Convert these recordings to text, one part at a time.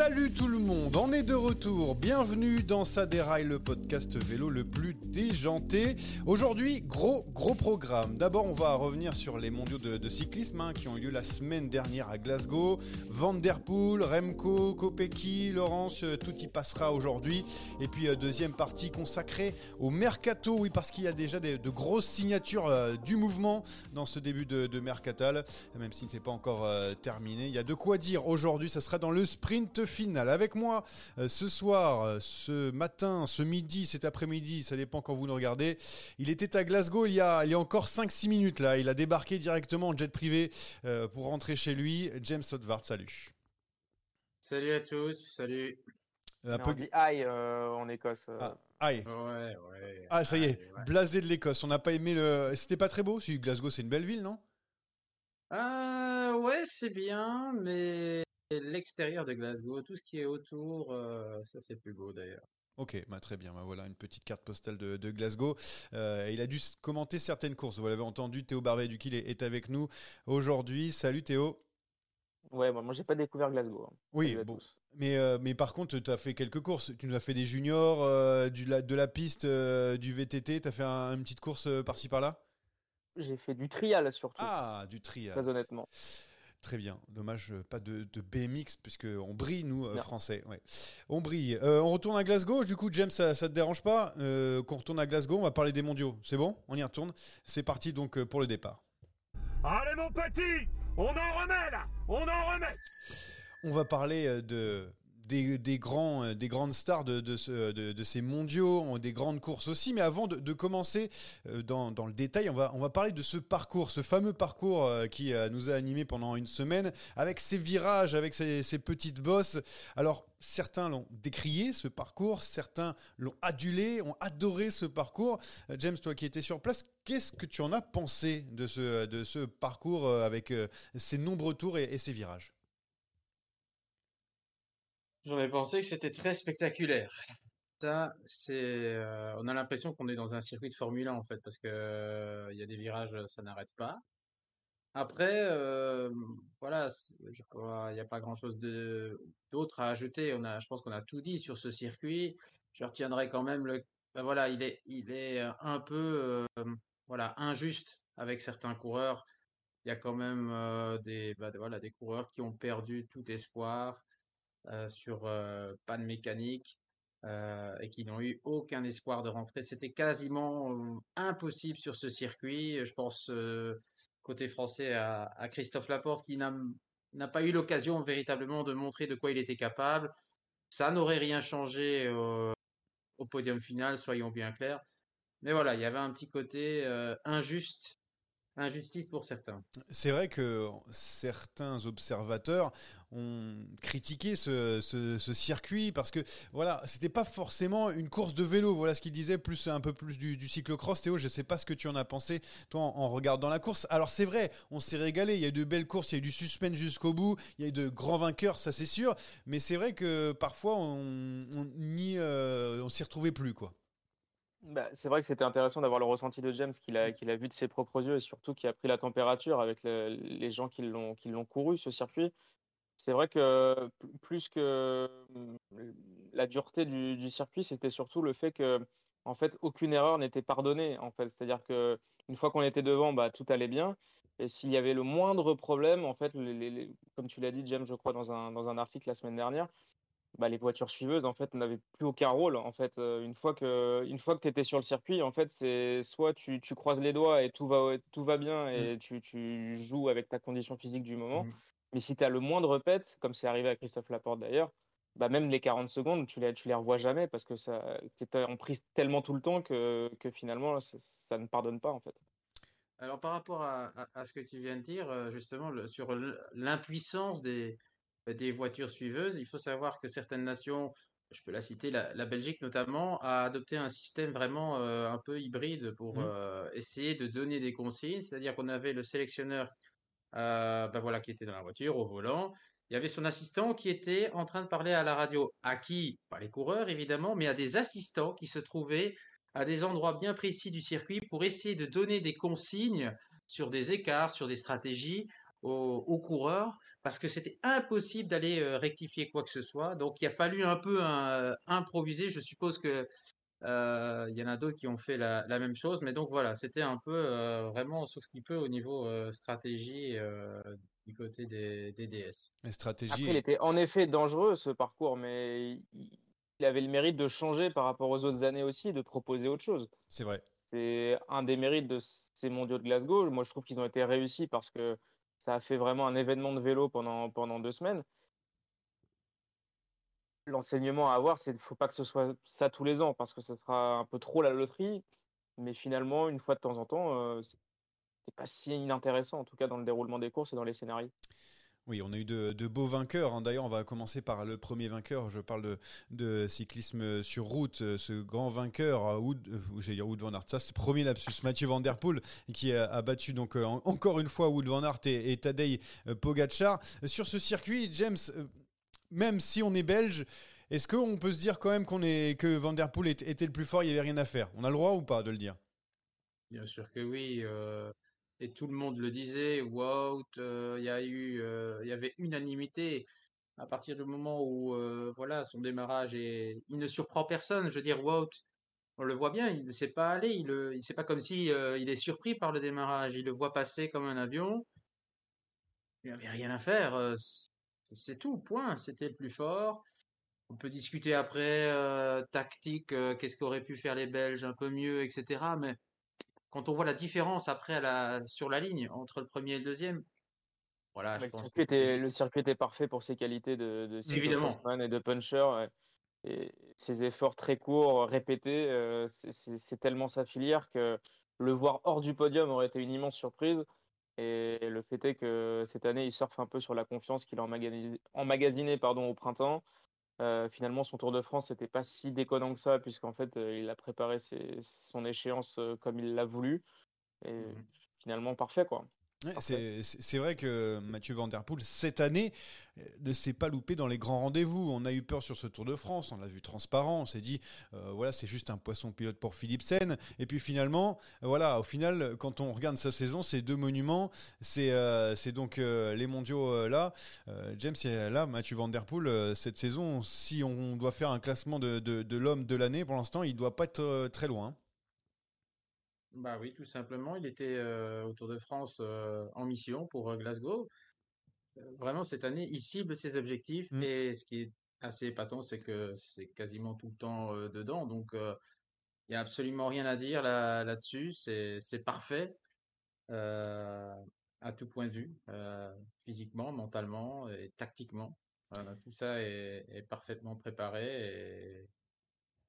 Salut tout le monde, on est de retour. Bienvenue dans Ça déraille, le podcast vélo le plus déjanté. Aujourd'hui, gros gros programme. D'abord, on va revenir sur les mondiaux de, cyclisme hein, qui ont eu lieu la semaine dernière à Glasgow. Van Der Poel, Remco, Kopecky, Laurence, euh, tout y passera aujourd'hui. Et puis euh, deuxième partie consacrée au mercato, oui parce qu'il y a déjà de grosses signatures euh, du mouvement dans ce début de, de mercatal, même si ce n'est pas encore terminé. Il y a de quoi dire aujourd'hui. Ça sera dans le sprint finale. Avec moi euh, ce soir, euh, ce matin, ce midi, cet après-midi, ça dépend quand vous nous regardez. Il était à Glasgow il y a, il y a encore 5-6 minutes là. Il a débarqué directement en jet privé euh, pour rentrer chez lui. James Sotvart, salut. Salut à tous, salut. Un peu... On dit aïe en Écosse. Ah, aïe. Ouais, ouais. Ah, ça y est, blasé de l'Écosse. On n'a pas aimé le. C'était pas très beau Si Glasgow, c'est une belle ville, non? Euh, Ouais, c'est bien, mais l'extérieur de Glasgow, tout ce qui est autour, euh, ça c'est plus beau d'ailleurs. Ok, bah très bien. Bah voilà une petite carte postale de, Glasgow. Euh, il a dû commenter certaines courses. Vous l'avez entendu, Théo Barbet du Kiel est, avec nous aujourd'hui. Salut Théo. Ouais, moi j'ai pas découvert Glasgow. Hein. Oui, bon. Mais, euh, mais par contre, tu as fait quelques courses. Tu nous as fait des juniors, du, de la piste, du VTT. Tu as fait une petite course par-ci par-là? J'ai fait du trial surtout. Ah, du trial. Très honnêtement. Très bien. Dommage, euh, pas de, BMX, puisqu'on brille, nous, euh, Français. On brille. Euh, on retourne à Glasgow. Du coup, James, ça ne te dérange pas qu'on retourne à Glasgow On va parler des mondiaux. C'est bon? On y retourne. C'est parti donc pour le départ. Allez, mon petit On en remet là On en remet On va parler de des, grands, euh, des grandes stars de, de, ces mondiaux, des grandes courses aussi. Mais avant de, commencer euh, dans, le détail, on va, on va parler de ce parcours, ce fameux parcours euh, qui nous a animés pendant une semaine, avec ses virages, avec ses, petites bosses. Alors, certains l'ont décrié, ce parcours, certains l'ont adulé, ont adoré ce parcours. James, toi qui étais sur place, qu'est-ce que tu en as pensé de ce, de ce parcours avec ses nombreux tours et ses virages? J'en ai pensé que c'était très spectaculaire. Ça, c'est, euh, on a l'impression qu'on est dans un circuit de Formule 1 en fait, parce que euh, il y a des virages, ça n'arrête pas. Après, euh, voilà, il n'y a pas grand-chose d'autre à ajouter. On a, je pense qu'on a tout dit sur ce circuit. Je retiendrai quand même le, ben voilà, il est, il est un peu, voilà, injuste avec certains coureurs. Il y a quand même des, ben voilà, des coureurs qui ont perdu tout espoir. Euh, sur euh, panne mécanique euh, et qui n'ont eu aucun espoir de rentrer. C'était quasiment impossible sur ce circuit. Je pense côté français à, Christophe Laporte qui n'a pas eu l'occasion véritablement de montrer de quoi il était capable. Ça n'aurait rien changé au podium final, soyons bien clairs. mais voilà, il y avait un petit côté injuste injustice pour certains. C'est vrai que certains observateurs ont critiqué ce, circuit parce que voilà, c'était pas forcément une course de vélo. Voilà ce qu'il disait, plus un peu plus du, cyclocross. Théo, je sais pas ce que tu en as pensé toi en, regardant la course. Alors c'est vrai, on s'est régalé. Il y a eu de belles courses, il y a eu du suspense jusqu'au bout, il y a eu de grands vainqueurs, ça c'est sûr. Mais c'est vrai que parfois on, on, euh, on s'y retrouvait plus quoi. Bah, c'est vrai que c'était intéressant d'avoir le ressenti de James qu'il a, qu'il a vu de ses propres yeux et surtout qui a pris la température avec les gens qui l'ont, qui l'ont couru ce circuit. C'est vrai que plus que la dureté du, circuit, c'était surtout le fait que en fait aucune erreur n'était pardonnée en fait. C'est-à-dire que une fois qu'on était devant, bah, tout allait bien. Et s'il y avait le moindre problème, en fait, comme tu l'as dit, James, je crois, dans un, dans un article la semaine dernière, bah, les voitures suiveuses en fait n'avaient plus aucun rôle en fait euh, une fois que une fois que tu étais sur le circuit en fait c'est soit tu, tu, croises les doigts et tout va tout va bien et mmh. tu, tu, joues avec ta condition physique du moment mmh. mais si tu as le moindre pet comme c'est arrivé à Christophe Laporte d'ailleurs bah même les 40 secondes tu les tu les revois jamais parce que ça t'es en prise tellement tout le temps que, que finalement ça, ne pardonne pas en fait alors par rapport à, à, ce que tu viens de dire euh, justement sur l'impuissance des des voitures suiveuses. Il faut savoir que certaines nations, je peux la citer, la, Belgique notamment, a adopté un système vraiment euh, un peu hybride pour mmh. euh, essayer de donner des consignes. C'est-à-dire qu'on avait le sélectionneur euh, ben voilà, qui était dans la voiture, au volant. Il y avait son assistant qui était en train de parler à la radio. À qui? Pas les coureurs, évidemment, mais à des assistants qui se trouvaient à des endroits bien précis du circuit pour essayer de donner des consignes sur des écarts, sur des stratégies aux, coureurs parce que c'était impossible d'aller euh, rectifier quoi que ce soit. Donc il a fallu un peu improviser. Je suppose que euh, il y en a d'autres qui ont fait la, même chose, mais donc voilà, c'était un peu euh, vraiment sauf qu'il peut au niveau stratégie du côté des, DS. stratégie. il était en effet dangereux ce parcours, mais il avait le mérite de changer par rapport aux autres années aussi, de proposer autre chose. C'est vrai. C'est un des mérites de ces mondiaux de Glasgow. Moi, je trouve qu'ils ont été réussis parce que ça a fait vraiment un événement de vélo pendant, deux semaines. L'enseignement à avoir, c'est qu'il ne faut pas que ce soit ça tous les ans parce que ce sera un peu trop la loterie. Mais finalement, une fois de temps en temps, euh, c'est pas si inintéressant, en tout cas dans le déroulement des courses et dans les scénarios. Oui, on a eu de, beaux vainqueurs. Hein. D'ailleurs, on va commencer par le premier vainqueur. Je parle de, cyclisme sur route. Euh, ce grand vainqueur, euh, Wood, euh, j'ai dit Wood van Aert. Ça, c'est premier lapsus. Mathieu Van Der Poel qui a, battu donc encore une fois Wood van Aert et, Tadej Pogacar sur ce circuit. James, même si on est belge. Est-ce qu'on peut se dire quand même qu'on est que Van Der Poel était le plus fort, il n'y avait rien à faire On a le droit ou pas de le dire? Bien sûr que oui et tout le monde le disait, Wout, euh, il y a eu, euh, il y avait unanimité à partir du moment où, euh, voilà, son démarrage et il ne surprend personne. Je veux dire, Wout, on le voit bien, il ne sait pas aller, il, ne c'est pas comme si il est surpris par le démarrage, il le voit passer comme un avion. Il n'y avait rien à faire, c'est tout, point. C'était le plus fort. On peut discuter après tactique, qu'est-ce qu'auraient pu faire les Belges un peu mieux, etc. Mais quand on voit la différence après la, sur la ligne entre le premier et le deuxième, voilà, je le, pense circuit était, le circuit était parfait pour ses qualités de, de Évidemment. et de puncher. Et ses efforts très courts, répétés, euh, c'est tellement sa filière que le voir hors du podium aurait été une immense surprise. Et le fait est que cette année, il surfe un peu sur la confiance qu'il a emmagasinée pardon, au printemps. Euh, finalement, son Tour de France n'était pas si déconnant que ça, puisqu'en fait, euh, il a préparé son échéance euh, comme il l'a voulu. Et mmh finalement, parfait, quoi. C'est vrai que Mathieu Van Der Poel, cette année, euh, ne s'est pas loupé dans les grands rendez-vous. On a eu peur sur ce Tour de France, on l'a vu transparent, on s'est dit, euh, voilà, c'est juste un poisson pilote pour Philipsen. Et puis finalement, voilà, au final, quand on regarde sa saison, ces deux monuments, c'est euh, donc les mondiaux là. James, là, Mathieu Van Der Poel, cette saison, si on doit faire un classement de, de l'homme de l'année, pour l'instant, il ne doit pas être très loin. Bah oui, tout simplement. Il était euh, au Tour de France euh, en mission pour euh, Glasgow. vraiment, cette année, il cible ses objectifs mmh. et ce qui est assez épatant, c'est que c'est quasiment tout le temps dedans. Donc, il n'y a absolument rien à dire là, là-dessus. C'est, c'est parfait à tout point de vue, physiquement, mentalement et tactiquement. tout ça est, est parfaitement préparé et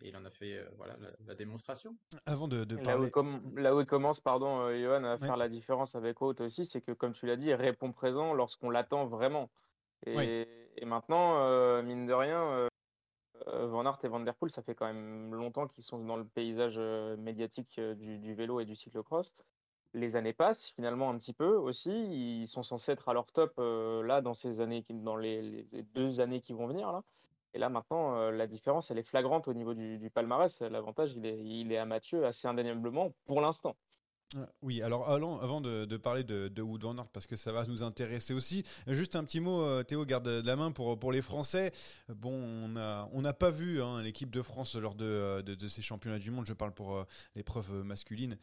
Et il en a fait euh, voilà, la, la démonstration. Avant de, de Là où, parler. il comm- là où il commence, pardon, euh, Johan, à Ouais. faire la différence avec Wout aussi, c'est que, comme tu l'as dit, il répond présent lorsqu'on l'attend vraiment. Et, maintenant, euh, mine de rien, euh, Van Aert et Van Der Poel, ça fait quand même longtemps qu'ils sont dans le paysage euh, médiatique du, du vélo et du cyclocross. Les années passent finalement un petit peu aussi. Ils sont censés être à leur top euh, là dans ces années, qui- dans les, les deux années qui vont venir là. Et là maintenant, euh, la différence, elle est flagrante au niveau du, palmarès. L'avantage, il est, à Mathieu assez indéniablement pour l'instant. Ah, Oui, alors avant de, parler de, de Wout van Aert, parce que ça va nous intéresser aussi, juste un petit mot, euh, Théo, garde la main pour, les Français. Bon, on n'a pas vu hein, l'équipe de France lors de, euh, de, ces championnats du monde, je parle pour l'épreuve masculine.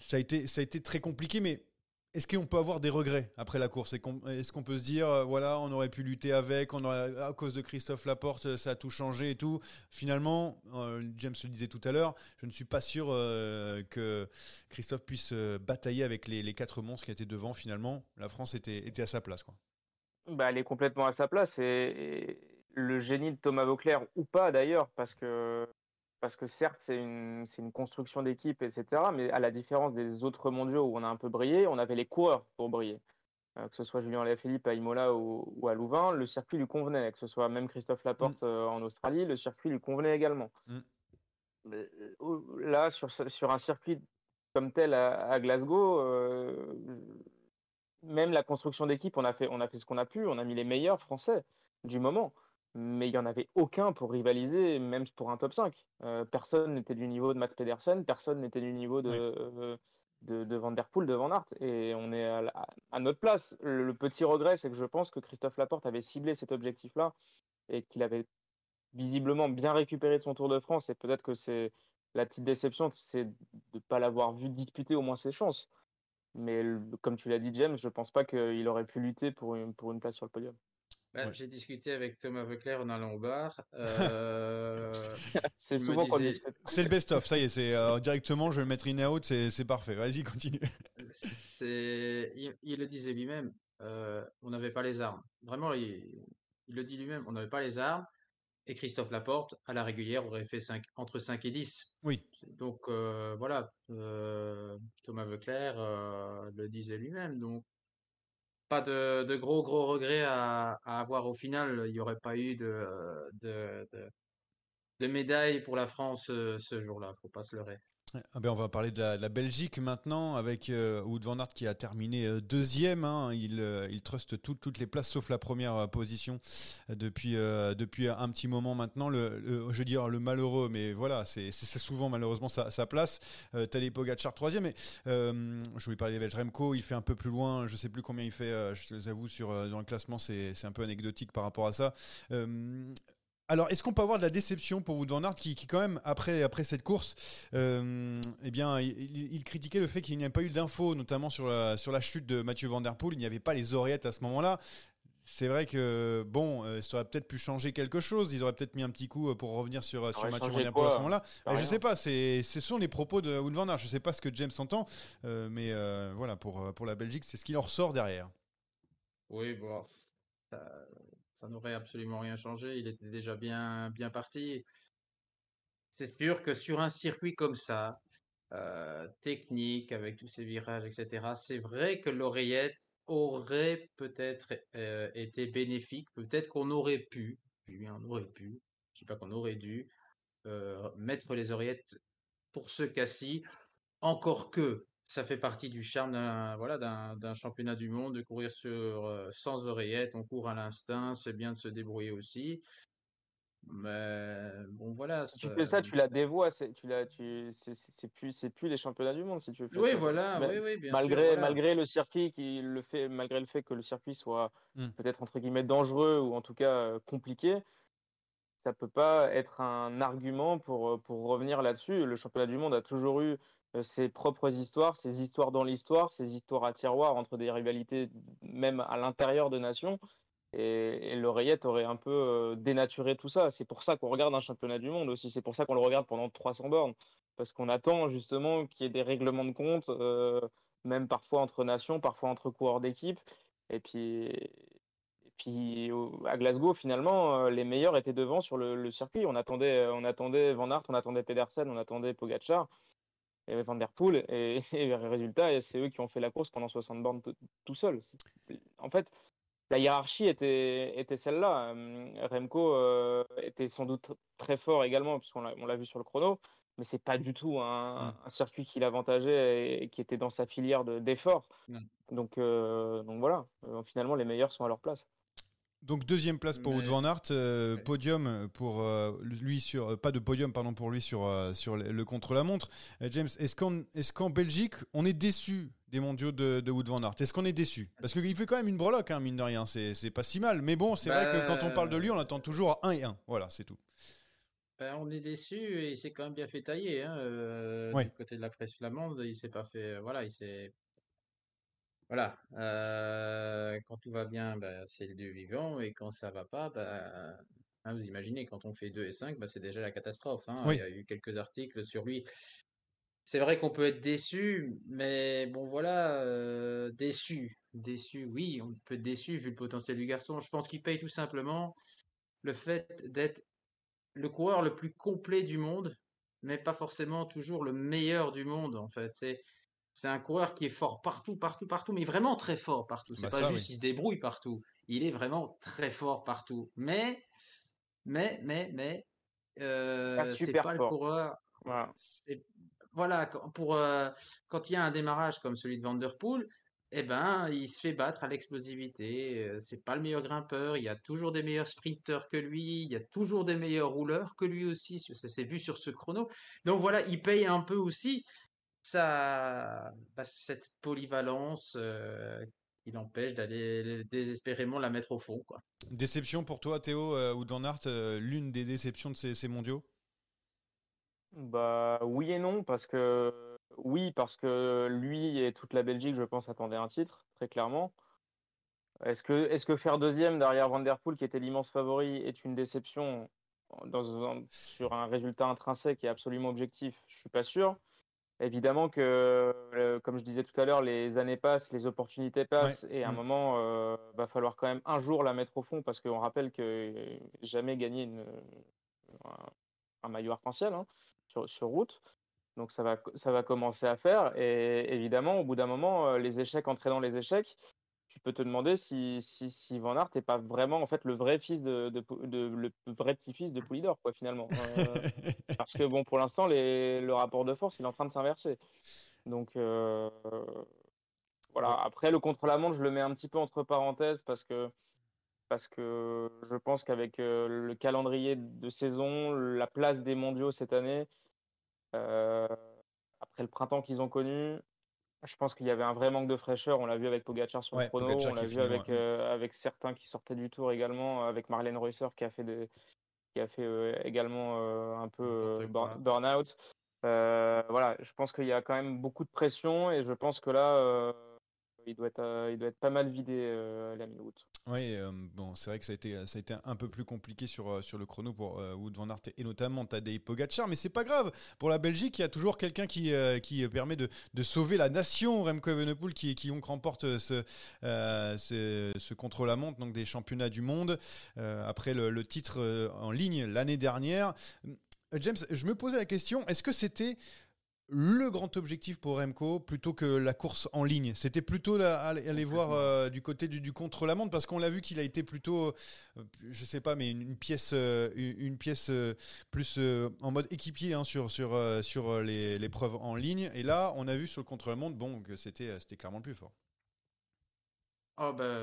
Ça a été très compliqué, mais est-ce qu'on peut avoir des regrets après la course? Est-ce qu'on peut se dire, euh, voilà, on aurait pu lutter avec, à cause de Christophe Laporte, ça a tout changé et tout Finalement, euh, James le disait tout à l'heure, je ne suis pas sûr euh, que Christophe puisse euh, batailler avec les, quatre monstres qui étaient devant. Finalement, la France était, à sa place. Quoi. Bah, elle est complètement à sa place et le génie de Thomas Vauclair ou pas d'ailleurs parce que parce que certes c'est une construction d'équipe etc mais à la différence des autres mondiaux où on a un peu brillé on avait les coureurs pour briller. Euh, que ce soit Julien Alaphilippe à Imola ou, ou à Louvain le circuit lui convenait que ce soit même Christophe Laporte euh, en Australie le circuit lui convenait également. Mm. Mais, euh, là sur un circuit comme tel à, à Glasgow euh, même la construction d'équipe, on a fait, on a fait ce qu'on a pu, on a mis les meilleurs français du moment, mais il n'y en avait aucun pour rivaliser, même pour un top 5. Euh, personne n'était du niveau de Mats Pedersen, personne n'était du niveau de, Oui. euh, de, de Van Der Poel, de Van Aert, et on est à, la- à notre place. Le, le petit regret, c'est que je pense que Christophe Laporte avait ciblé cet objectif-là et qu'il avait visiblement bien récupéré de son Tour de France, et peut-être que c'est la petite déception, c'est de ne pas l'avoir vu disputer au moins ses chances. Mais comme tu l'as dit, James, je pense pas qu'il aurait pu lutter pour une, pour une place sur le podium. Bah, Ouais. J'ai discuté avec Thomas Veuclair en allant au bar. Euh, C'est souvent qu'on discute. C'est le best-of, ça y est, c'est euh, directement, je vais le mettre in out, c'est c'est parfait. Vas-y, continue. C'est, il, il le disait lui-même, euh, on n'avait pas les armes. Vraiment, il, il le dit lui-même, on n'avait pas les armes. Et Christophe Laporte, à la régulière, aurait fait 5, entre 5 et 10. Oui. Donc euh, voilà, euh, Thomas Veuclair euh, le disait lui-même. Donc pas de, gros gros regrets à, avoir au final. Il n'y aurait pas eu de, de, de, de médaille pour la France euh, ce jour-là, faut pas se leurrer. Ah ben, on va parler de la, Belgique maintenant avec euh, van Aert qui a terminé euh, deuxième. hein. Il, euh, il truste tout- toutes les places sauf la première euh, position depuis, un petit moment maintenant. Je veux dire le malheureux, mais voilà, c'est souvent malheureusement sa, place. Tadej Pogacar troisième. Euh, je voulais parler Belges. Remco, il fait un peu plus loin. Je sais plus combien il fait. je vous avoue sur dans le classement, c'est un peu anecdotique par rapport à ça. Alors, est-ce qu'on peut avoir de la déception pour Wout van Aert qui, qui quand même, après, après cette course, euh, eh bien, il, critiquait le fait qu'il n'y ait pas eu d'infos, notamment sur la, sur la chute de Mathieu Van Der Poel. Il n'y avait pas les oreillettes à ce moment-là. C'est vrai que, bon, euh, ça aurait peut-être pu changer quelque chose. Ils auraient peut-être mis un petit coup euh, pour revenir sur, sur Mathieu Van Der Poel à ce moment-là? Mais je sais pas, c'est, ce sont les propos de Wout van Aert. Je sais pas ce que James entend, euh, mais euh, voilà, pour, pour la Belgique, c'est ce qui en ressort derrière. Oui, bon, ça, n'aurait absolument rien changé. Il était déjà bien, bien parti. C'est sûr que sur un circuit comme ça, euh, technique, avec tous ces virages, etc., c'est vrai que l'oreillette aurait peut-être euh, été bénéfique. Peut-être qu'on aurait pu, oui, on aurait pu, je sais pas qu'on aurait dû, euh, mettre les oreillettes pour ce cas-ci. Encore que ça fait partie du charme d'un voilà, d'un, championnat du monde de courir sur, euh, sans oreillette. On court à l'instinct, c'est bien de se débrouiller aussi. Mais bon, voilà. Si tu fais ça, tu la dévoies. C'est, tu la, tu, c'est, c'est c'est plus, c'est plus les championnats du monde si tu fais Oui, ça. voilà, Ma- oui, oui, bien malgré, sûr. voilà. malgré le circuit qui le fait, malgré le fait que le circuit soit Mm. peut-être entre guillemets dangereux ou en tout cas euh, compliqué, ça peut pas être un argument pour, euh, pour revenir là-dessus. Le championnat du monde a toujours eu euh, ses propres histoires, ses histoires dans l'histoire, ses histoires à tiroir entre des rivalités même à l'intérieur de nations. Et, et l'oreillette aurait un peu euh, dénaturé tout ça. C'est pour ça qu'on regarde un championnat du monde aussi. C'est pour ça qu'on le regarde pendant 300 bornes. Parce qu'on attend justement qu'il y ait des règlements de compte, euh, même parfois entre nations, parfois entre coureurs d'équipe. Et puis, et puis à Glasgow, finalement, les meilleurs étaient devant sur le, circuit. On attendait, on attendait Van Aert, on attendait Pedersen, on attendait Pogacar et Van Der Poel. Et, et, résultat, c'est eux qui ont fait la course pendant 60 bornes tout seuls. En fait, la hiérarchie était, était celle-là. Remco était sans doute très fort également, puisqu'on l'a vu sur le chrono mais c'est pas du tout un, circuit qui l'avantageait et, qui était dans sa filière d'effort. Donc, euh, donc voilà, euh, finalement les meilleurs sont à leur place. Donc deuxième place pour Wout van Aert, euh, podium pour lui sur pas de podium pardon pour lui sur sur le, contre-la-montre. James, est-ce qu'en est-ce qu'en Belgique on est déçu des mondiaux de, de Wout van Aert? Est-ce qu'on est déçu? Parce qu'il fait quand même une breloque, hein, mine de rien, c'est pas si mal. Mais bon, c'est vrai que quand on parle de lui, on attend toujours 1 et 1. Voilà, c'est tout. Ben, on est déçu et il s'est quand même bien fait tailler. Hein, euh, Du côté de la presse flamande, il s'est pas fait. Euh, voilà, il s'est. Voilà. Quand tout va bien, ben, c'est le dieu vivant. Et quand ça va pas, ben, hein, vous imaginez, quand on fait 2 et 5, ben, c'est déjà la catastrophe. Hein. Il y a eu quelques articles sur lui. C'est vrai qu'on peut être déçu, mais bon, voilà, déçu. Déçu, oui, on peut être déçu vu le potentiel du garçon. Je pense qu'il paye tout simplement le fait d'être le coureur le plus complet du monde, mais pas forcément toujours le meilleur du monde, en fait. C'est, c'est un coureur qui est fort partout, partout, partout, mais vraiment très fort partout. C'est bah pas juste qu'il se débrouille partout. Il est vraiment très fort partout. Mais, mais, mais, mais, euh, c'est pas le coureur. Voilà, pour, euh, quand il y a un démarrage comme celui de Vanderpool, eh ben, il se fait battre à l'explosivité. Euh, c'est pas le meilleur grimpeur. Il y a toujours des meilleurs sprinteurs que lui. Il y a toujours des meilleurs rouleurs que lui aussi. Ça s'est vu sur ce chrono. Donc voilà, il paye un peu aussi ça, bah, cette polyvalence euh, qui l'empêche d'aller désespérément la mettre au fond. Quoi. Déception pour toi, Théo euh, ou Donhart, l'une des déceptions de ces, ces mondiaux? Bah oui et non, parce que oui, parce que lui et toute la Belgique, je pense, attendaient un titre, très clairement. Est-ce que, est que faire deuxième derrière Van Der Poel, qui était l'immense favori, est une déception sur un résultat intrinsèque et absolument objectif? Je suis pas sûr. Évidemment que, euh, comme je disais tout à l'heure, les années passent, les opportunités passent, et à un mm. moment, euh, va falloir quand même un jour la mettre au fond, parce qu'on rappelle que jamais gagné un, maillot arc-en-ciel hein, sur route. Donc ça va, ça va commencer à faire. Et évidemment, au bout d'un moment, euh, les échecs entraînant les échecs, tu peux te demander si, si, si Van Aert n'est pas vraiment en fait le vrai fils de, de, le vrai petit-fils de Poulidor, quoi, finalement. Euh, parce que bon, pour l'instant, le rapport de force, il est en train de s'inverser. Donc euh, voilà. Après, le contre-la-montre, je le mets un petit peu entre parenthèses parce que parce que je pense qu'avec le calendrier de saison, la place des mondiaux cette année, euh, après le printemps qu'ils ont connu, je pense qu'il y avait un vrai manque de fraîcheur. On l'a vu avec Pogacar sur le chrono, on l'a vu avec, euh, avec certains qui sortaient du tour également, avec Marlène Reusser qui a fait, des, qui a fait euh, également un peu burn-out. voilà, je pense qu'il y a quand même beaucoup de pression et je pense que là, il, doit être, il doit être pas mal vidé la mi-août. Oui, euh, bon, c'est vrai que ça a, été, ça a été un peu plus compliqué sur, euh, sur le chrono pour euh, Wood van Aert et notamment Tadej Pogacar, mais c'est pas grave. Pour la Belgique, il y a toujours quelqu'un qui, qui permet de, de, sauver la nation, Remco Evenepoel, qui, qui remporte ce, ce, contre-la-montre, donc des championnats du monde, après le titre en ligne l'année dernière. James, je me posais la question, est-ce que c'était le grand objectif pour Remco plutôt que la course en ligne C'était plutôt aller voir euh, du côté du, contre-la-montre parce qu'on l'a vu qu'il a été plutôt, euh, je sais pas, mais une, pièce, euh, une, pièce plus en mode équipier hein, sur, sur, sur les, l'épreuve en ligne. Et là, on a vu sur le contre-la-montre bon, que c'était, c'était clairement le plus fort. Oh bah,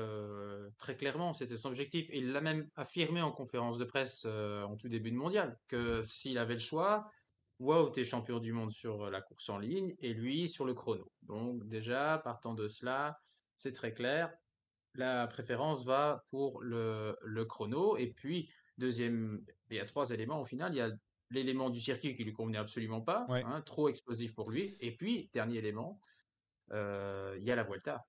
très clairement, c'était son objectif. Il l'a même affirmé en conférence de presse en tout début de mondial que s'il avait le choix, Wow, tu es champion du monde sur la course en ligne et lui sur le chrono. Donc déjà, partant de cela, c'est très clair. La préférence va pour le, le chrono. Et puis, deuxième, il y a trois éléments au final. Il y a l'élément du circuit qui lui convenait absolument pas, hein, trop explosif pour lui. Et puis, dernier élément, euh, il y a la Vuelta.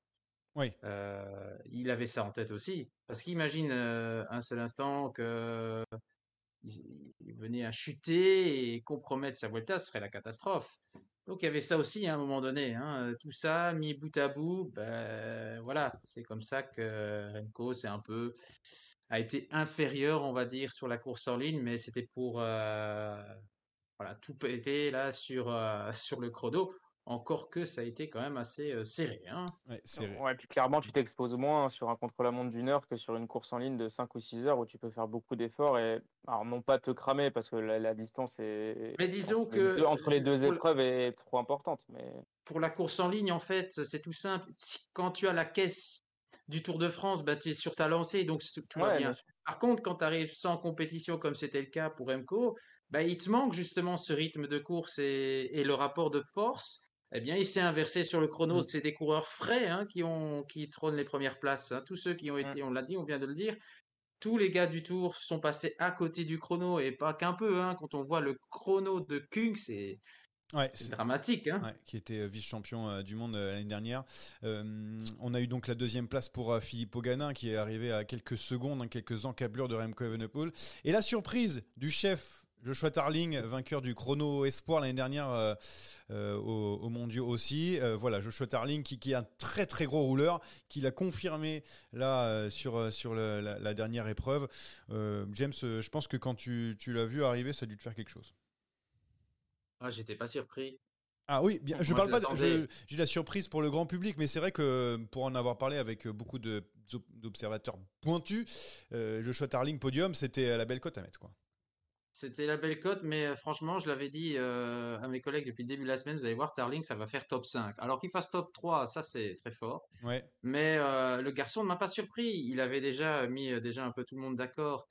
Oui. Euh, il avait ça en tête aussi. Parce qu'imagine euh, un seul instant que il venait à chuter et compromettre sa Vuelta, ce serait la catastrophe. Donc il y avait ça aussi hein, à un moment donné. hein, Tout ça mis bout à bout, ben voilà, c'est comme ça que Remco c'est un peu a été inférieur, on va dire, sur la course en ligne, mais c'était pour euh, voilà tout péter là sur euh, sur le chrono. Encore que ça a été quand même assez euh, serré. Hein. Ouais, c'est vrai. Ouais, puis clairement, tu t'exposes moins sur un contre-la-montre d'une heure que sur une course en ligne de 5 ou 6 heures où tu peux faire beaucoup d'efforts et, alors non pas te cramer parce que la, la distance est, Mais disons entre, les deux, que entre les deux pour, épreuves est trop importante. Mais pour la course en ligne, en fait, c'est tout simple. Si- Quand tu as la caisse du Tour de France, bah, tu es sur ta lancée, donc tout va bien. Par contre, quand tu arrives sans compétition, comme c'était le cas pour Remco, bah, il te manque justement ce rythme de course et, et le rapport de force. Eh bien, il s'est inversé sur le chrono. Mm. C'est des coureurs frais hein, qui, ont, qui trônent les premières places. hein. Tous ceux qui ont Mm. été, on l'a dit, on vient de le dire, tous les gars du Tour sont passés à côté du chrono et pas qu'un peu. Hein. Quand on voit le chrono de Kung, c'est Ouais, c'est c'est- dramatique. Hein. Ouais, qui était euh, vice-champion euh, du monde euh, l'année dernière. Euh, on a eu donc la deuxième place pour Philippe Oganin qui est arrivé à quelques secondes, hein, quelques encablures de Remco Evenepoel. Et la surprise du chef Joshua Tarling, vainqueur du chrono espoir l'année dernière euh, euh, au, au mondiaux aussi. Euh, voilà, Joshua Tarling qui, qui est un très très gros rouleur, qui l'a confirmé là sur, sur le- la, la dernière épreuve. James, je pense que quand tu, tu l'as vu arriver, ça a dû te faire quelque chose. Ah, j'étais pas surpris. Ah oui, bien, je Moi, parle je pas. de- J'ai la surprise pour le grand public, mais c'est vrai que pour en avoir parlé avec beaucoup d'observateurs pointus, Joshua Tarling podium, c'était la belle cote à mettre, quoi. C'était la belle cote, mais euh, franchement, je l'avais dit euh, à mes collègues depuis le début de la semaine, vous allez voir, Tarling, ça va faire top 5. Alors qu'il fasse top 3, ça c'est très fort. Ouais. Mais euh, le garçon ne m'a pas surpris. Il avait déjà mis euh, déjà un peu tout le monde d'accord.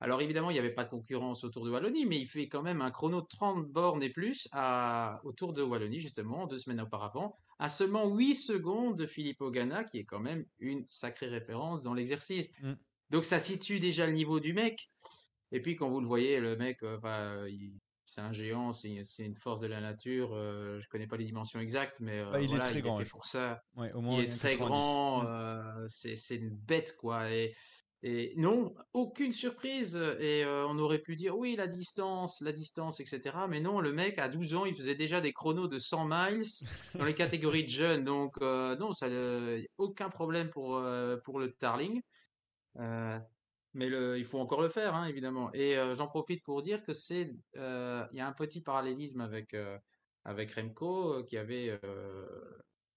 Alors évidemment, il n'y avait pas de concurrence autour de Wallonie, mais il fait quand même un chrono de 30 bornes et plus à, autour de Wallonie, justement, deux semaines auparavant, à seulement 8 secondes de Philippe Ogana, qui est quand même une sacrée référence dans l'exercice. Mm. Donc ça situe déjà le niveau du mec. Et puis quand vous le voyez, le mec, euh, enfin, il- c'est un géant, c'est une force de la nature. euh, je connais pas les dimensions exactes, mais euh, Bah, il est très il grand, fait je pour ça. Ouais, au moins Il est très 1,90. grand, euh, c'est une bête quoi. Et, et non, aucune surprise. Et euh, on aurait pu dire oui, la distance, la distance, etc. Mais non, le mec à 12 ans, il faisait déjà des chronos de 100 miles dans les catégories de jeunes. Donc euh, non, ça, euh, aucun problème pour euh, pour le Tarling. Mais le, il faut encore le faire, hein, évidemment. Et euh, j'en profite pour dire que c'est, euh, il y a un petit parallélisme avec euh, avec Remco euh, qui avait euh,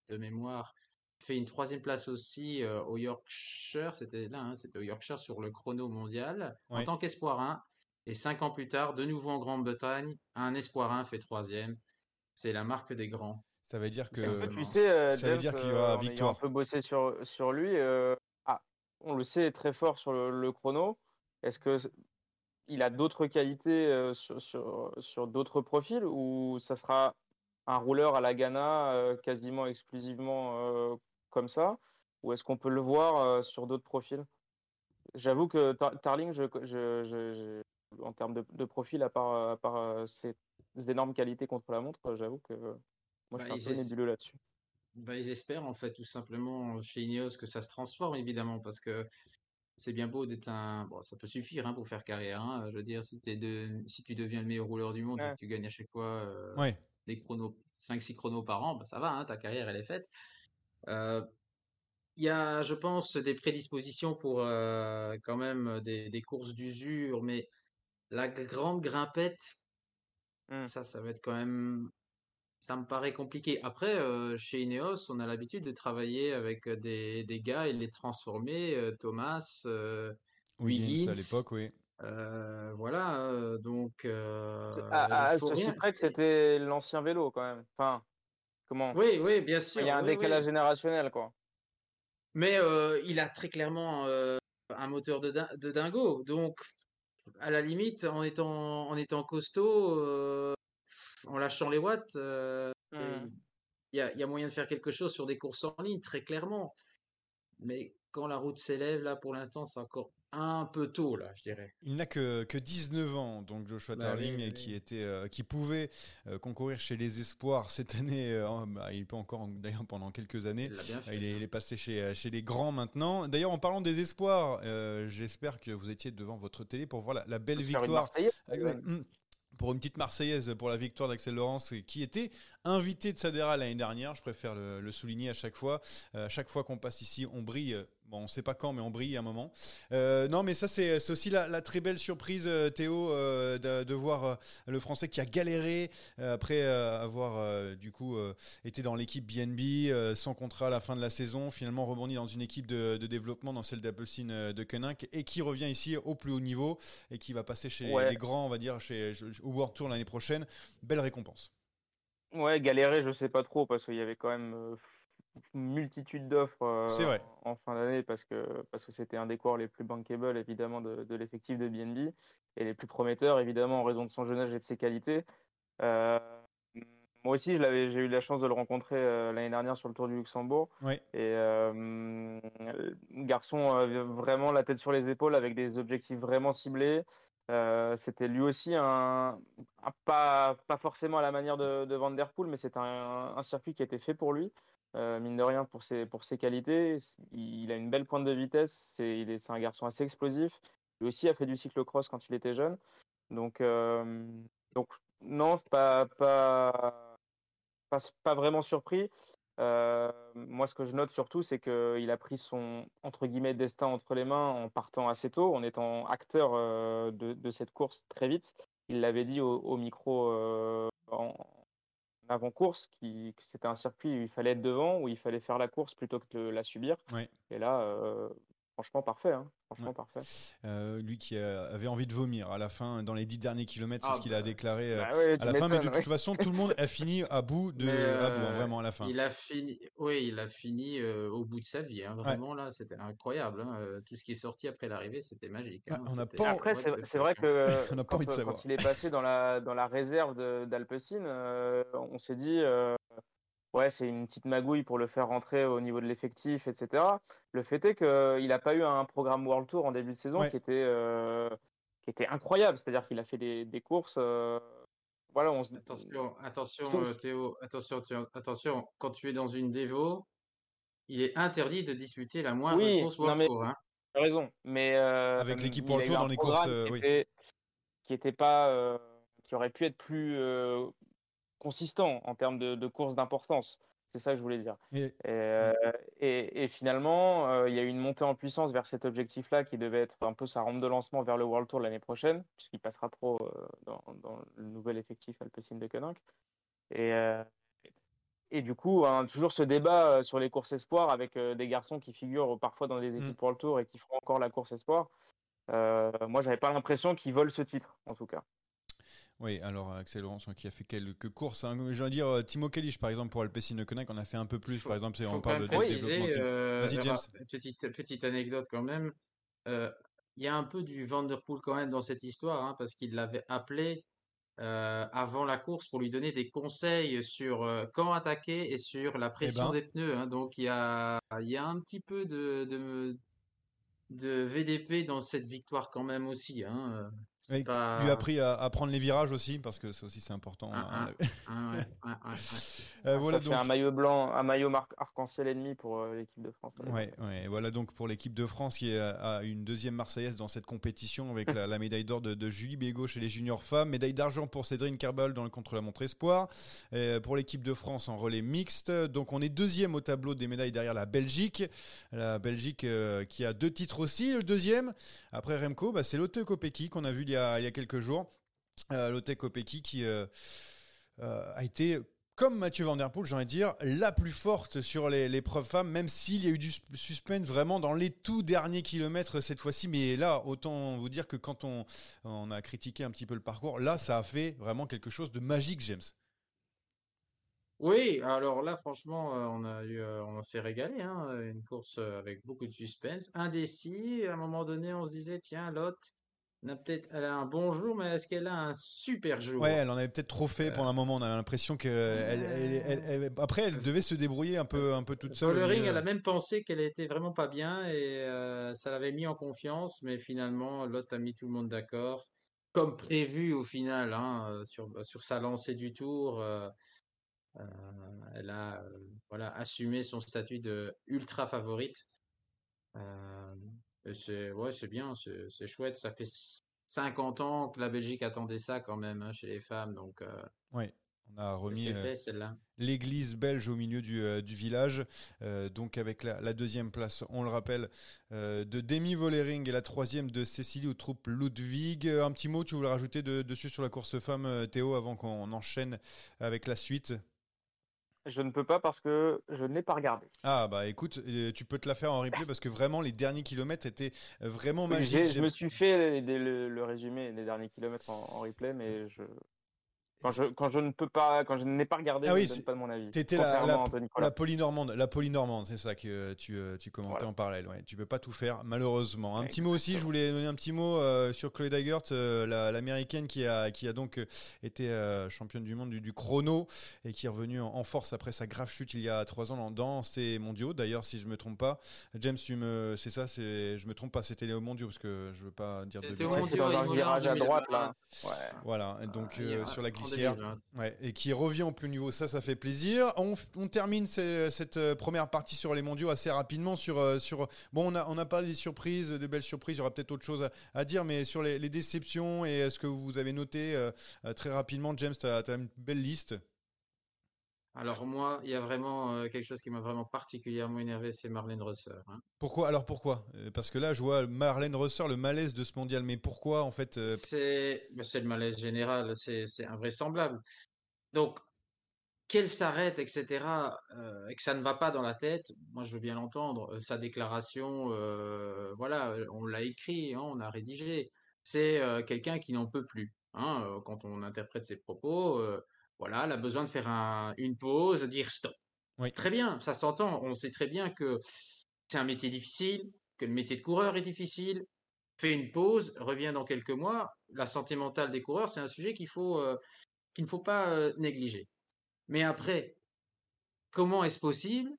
de mémoire fait une troisième place aussi euh, au Yorkshire. C'était là, hein, c'était au Yorkshire sur le chrono mondial en tant qu'espoir 1. Et cinq ans plus tard, de nouveau en Grande-Bretagne, un espoir 1 fait troisième. C'est la marque des grands. Ça veut dire que. Que tu sais, ça veut dire qu'il y aura en ayant un victoire. peu bossé sur, sur lui, on le sait très fort sur le, le chrono. Est-ce que il a d'autres qualités euh, sur, sur, sur d'autres profils ou ça sera un rouleur à la Ghana euh, quasiment exclusivement euh, comme ça? Ou est-ce qu'on peut le voir sur d'autres profils? J'avoue que Tar- Tarling, je, je, je- je- en termes de, de profil, à part, à part ses énormes qualités contre la montre, j'avoue que moi je Bah, suis un peu nébuleux là-dessus. Bah, ils espèrent en fait tout simplement chez Ineos que ça se transforme évidemment parce que c'est bien beau d'être un. Bon, ça peut suffire hein, pour faire carrière. hein. Je veux dire, si, t'es de... si tu deviens le meilleur rouleur du monde et Ouais. que tu gagnes à chaque fois euh, Ouais. des chronos, 5-6 chronos par an, bah, ça va, hein, ta carrière elle est faite. Euh, Il y a, je pense, des prédispositions pour euh, quand même des, des courses d'usure, mais la grande grimpette, Hmm. ça, ça va être quand même. Ça me paraît compliqué. Après, euh, chez Ineos, on a l'habitude de travailler avec euh, des, des gars et de les transformer. euh, Thomas, euh, Wiggins à l'époque, oui. euh, voilà. euh, donc, euh, À, à- il ceci près que c'était l'ancien vélo quand même. Enfin, comment? Oui, oui, bien Il sûr. y a un oui, oui. décalage générationnel, quoi. Mais euh, il a très clairement euh, un moteur de, din- de dingo. Donc, à la limite, en étant, en étant costaud, euh, en lâchant les watts, euh, il y a, il y a moyen de faire quelque chose sur des courses en ligne, très clairement. Mais quand la route s'élève, là, pour l'instant, c'est encore un peu tôt, là, je dirais. Il n'a que, que 19 ans, donc Joshua Bah Tarling, oui, et oui. qui, était, euh, qui pouvait euh, concourir chez les Espoirs cette année. euh, bah, il peut encore, en- d'ailleurs, pendant quelques années. Il fait. Il est, il est passé chez, chez les grands maintenant. D'ailleurs, en parlant des espoirs, euh, j'espère que vous étiez devant votre télé pour voir la, la belle victoire. Pour une petite Marseillaise pour la victoire d'Axel Laurence, qui était invité de Sadera l'année dernière. Je préfère le, souligner à chaque fois. Euh, à chaque fois qu'on passe ici, on brille Bon, on sait pas quand, mais on brille à un moment. Euh, non, mais ça, c'est aussi la, très belle surprise, euh, Théo, euh, de, voir le Français qui a galéré après avoir, du coup, été dans l'équipe BNB, sans contrat à la fin de la saison, finalement rebondi dans une équipe de, développement, dans celle d'Appelsin de Koenig, et qui revient ici au plus haut niveau et qui va passer chez les grands, on va dire, chez, au World Tour l'année prochaine. Belle récompense. Ouais, galérer, je sais pas trop, parce qu'il y avait quand même multitude d'offres euh, en fin d'année parce que parce que c'était un des cours les plus bankable évidemment de, de l'effectif de BNB et les plus prometteurs évidemment en raison de son jeune âge et de ses qualités. Euh, moi aussi, je l'avais, j'ai eu la chance de le rencontrer euh, l'année dernière sur le Tour du Luxembourg. Et garçon vraiment la tête sur les épaules avec des objectifs vraiment ciblés. c'était lui aussi un, pas, pas forcément à la manière de, de Van Der Poel, mais c'est un, un, circuit qui était fait pour lui. Euh, mine de rien, pour ses, pour ses qualités. Il a une belle pointe de vitesse. C'est, il est, un garçon assez explosif. Lui aussi a fait du cyclocross quand il était jeune. Donc, euh, donc non, pas, pas, pas, pas vraiment surpris. Euh, moi, ce que je note surtout, c'est qu'il a pris son entre guillemets destin entre les mains en partant assez tôt, en étant acteur de, de, cette course très vite. Il l'avait dit au, au micro en, avant-course, qui, c'était un circuit où il fallait être devant, où il fallait faire la course plutôt que de la subir. Et là, euh, franchement, parfait. Hein. Franchement, parfait. Euh, lui qui avait envie de vomir à la fin, dans les dix derniers kilomètres, c'est ah ce qu'il a bah, déclaré bah euh, à la fin. Mais de toute façon, tout le monde a fini à bout de, à bout, hein, vraiment à la fin. Il a fini, oui, il a fini au bout de sa vie. Hein, vraiment là, c'était incroyable. Hein, tout ce qui est sorti après l'arrivée, c'était magique. Bah, on a pas... Après, c'est vrai que quand, quand, il est passé dans la dans la réserve d'Alpecin, on s'est dit ouais, c'est une petite magouille pour le faire rentrer au niveau de l'effectif, etc. Le fait est qu'il n'a pas eu un programme World Tour en début de saison qui, était, euh, qui était incroyable. C'est-à-dire qu'il a fait des, des courses. Euh, voilà, on Attention, attention euh, Théo, attention, attention, quand tu es dans une dévo, il est interdit de disputer la moindre course World Tour. Hein. Tu as raison, mais. Avec l'équipe World Tour dans les courses. Qui, était, qui était pas. qui aurait pu être plus consistant en termes de, courses d'importance. C'est ça que je voulais dire. Et, euh, finalement, euh, il y a eu une montée en puissance vers cet objectif-là qui devait être un peu sa rampe de lancement vers le World Tour l'année prochaine, puisqu'il passera pro euh, dans, le nouvel effectif Alpecin de Koenig. Et, et du coup, hein, toujours ce débat sur les courses espoirs avec des garçons qui figurent parfois dans des équipes mm. World Tour et qui feront encore la course espoir. moi, j'avais pas l'impression qu'ils volent ce titre, en tout cas. Oui, alors Axel Laurence qui a fait quelques courses. Hein. Je veux dire, euh, Timo Kalish, par exemple, pour Alpecin Connect, on a fait un peu plus. par exemple, on parle de développement. Euh, Vas-y, James. Petite, petite anecdote quand même. Euh, il y a un peu du Vanderpool quand même dans cette histoire, hein, parce qu'il l'avait appelé avant la course pour lui donner des conseils sur quand attaquer et sur la eh pression ben. des pneus. Hein. Donc il y a, il y a un petit peu de, de, de VDP dans cette victoire quand même aussi. Hein. Lui a appris à, prendre les virages aussi, parce que ça aussi c'est important. voilà donc... un maillot blanc, un maillot arc-en-ciel ennemi pour euh, l'équipe de France. Ouais, ouais, voilà donc pour l'équipe de France qui a une deuxième Marseillaise dans cette compétition avec la, médaille d'or de, Julie Bégaud chez les juniors femmes, médaille d'argent pour Cédrine Kerbal dans le contre-la-montre espoir, pour l'équipe de France en relais mixte. Donc on est deuxième au tableau des médailles derrière la Belgique. La Belgique euh, qui a deux titres aussi. Le deuxième, après Remco, bah, c'est Lotte Kopecky qu'on a vu il y a, il y a quelques jours. Euh, Lotte Kopecky qui euh, euh, a été comme Mathieu Van Der Poel, j'ai envie de dire, la plus forte sur l'épreuve femmes, même s'il y a eu du suspense vraiment dans les tout derniers kilomètres cette fois-ci. Mais là, autant vous dire que quand on, on, a critiqué un petit peu le parcours, là, ça a fait vraiment quelque chose de magique, James. Oui, alors là, franchement, on on s'est régalé, hein, une course avec beaucoup de suspense, indécis. À un moment donné, on se disait, tiens, Lotte, a peut-être, elle a un bon jour, mais est-ce qu'elle a un super jour? Ouais, elle en avait peut-être trop fait pendant un moment. On a l'impression que, elle, après, elle devait se débrouiller un peu, un peu toute seule. Dans le ring, elle a même pensé qu'elle était vraiment pas bien et euh, ça l'avait mis en confiance, mais finalement, l'autre a mis tout le monde d'accord, comme prévu au final, hein, sur sur sa lancée du tour. Euh, euh, elle a voilà assumé son statut de ultra favorite. C'est ouais, c'est bien, c'est chouette. Ça fait 50 ans que la Belgique attendait ça quand même hein, chez les femmes. Donc, euh, Ouais, on a remis euh, l'église belge au milieu du, euh, du village. Euh, donc avec la, la deuxième place, on le rappelle, euh, de Demi Vollering et la troisième de Cécilie aux troupes Ludwig. Un petit mot, tu voulais rajouter de- dessus sur la course femme, Théo, avant qu'on enchaîne avec la suite? Je ne peux pas parce que je ne l'ai pas regardé. Ah bah écoute, euh, tu peux te la faire en replay parce que vraiment les derniers kilomètres étaient euh, vraiment magiques. je me suis fait le, le- le résumé des derniers kilomètres en, en replay, mais je quand je quand je ne peux pas quand je n'ai pas regardé, Ah je oui, ne donne pas de mon avis. T'étais la, la, la polynormande, la polynormande, c'est ça que euh, tu, euh, tu commentais Voilà. en parallèle. Ouais. Tu peux pas tout faire, malheureusement. Un petit mot aussi, je voulais donner un petit mot euh, sur Chloé Dagert, euh, la- l'américaine qui a, qui a donc été euh, championne du monde du, du chrono et qui est revenue en, en force après sa grave chute il y a trois ans dans, ces mondiaux. D'ailleurs, si je me trompe pas, James, tu me, c'est ça, c'est, je me trompe pas, c'était les mondiaux parce que je veux pas dire de C'était bêtises. Dans un virage à droite là. 2020. Ouais. Voilà, et donc Ah, euh, sur la en glissière. 2020. Ouais, et qui revient au plus haut niveau, ça, ça fait plaisir. On, on termine ces- cette euh, première partie sur les mondiaux assez rapidement. Sur, euh, sur bon, on a, on a parlé des surprises, de belles surprises. Il y aura peut-être autre chose à, à dire, mais sur les, les déceptions et euh, ce que vous avez noté euh, très rapidement, James, tu as, une belle liste. Alors moi, il y a vraiment euh, quelque chose qui m'a vraiment particulièrement énervé, c'est Marlène Rosser. hein. Pourquoi? Alors pourquoi? Euh, Parce que là, je vois Marlène Rosser, le malaise de ce mondial. Mais pourquoi en fait euh, C'est bah, c'est le malaise général, c'est invraisemblable. Donc, qu'elle s'arrête, etc., euh, et que ça ne va pas dans la tête, moi je veux bien l'entendre. Sa déclaration, voilà, on l'a écrit, hein, on a rédigé. C'est quelqu'un qui n'en peut plus. hein, quand on interprète ses propos, voilà, elle a besoin de faire un- une pause, dire stop. Oui. Très bien, ça s'entend. On sait très bien que c'est un métier difficile, que le métier de coureur est difficile. Fais une pause, reviens dans quelques mois. La santé mentale des coureurs, c'est un sujet qu'il faut, euh, qu'il ne faut pas euh, négliger. Mais après, comment est-ce possible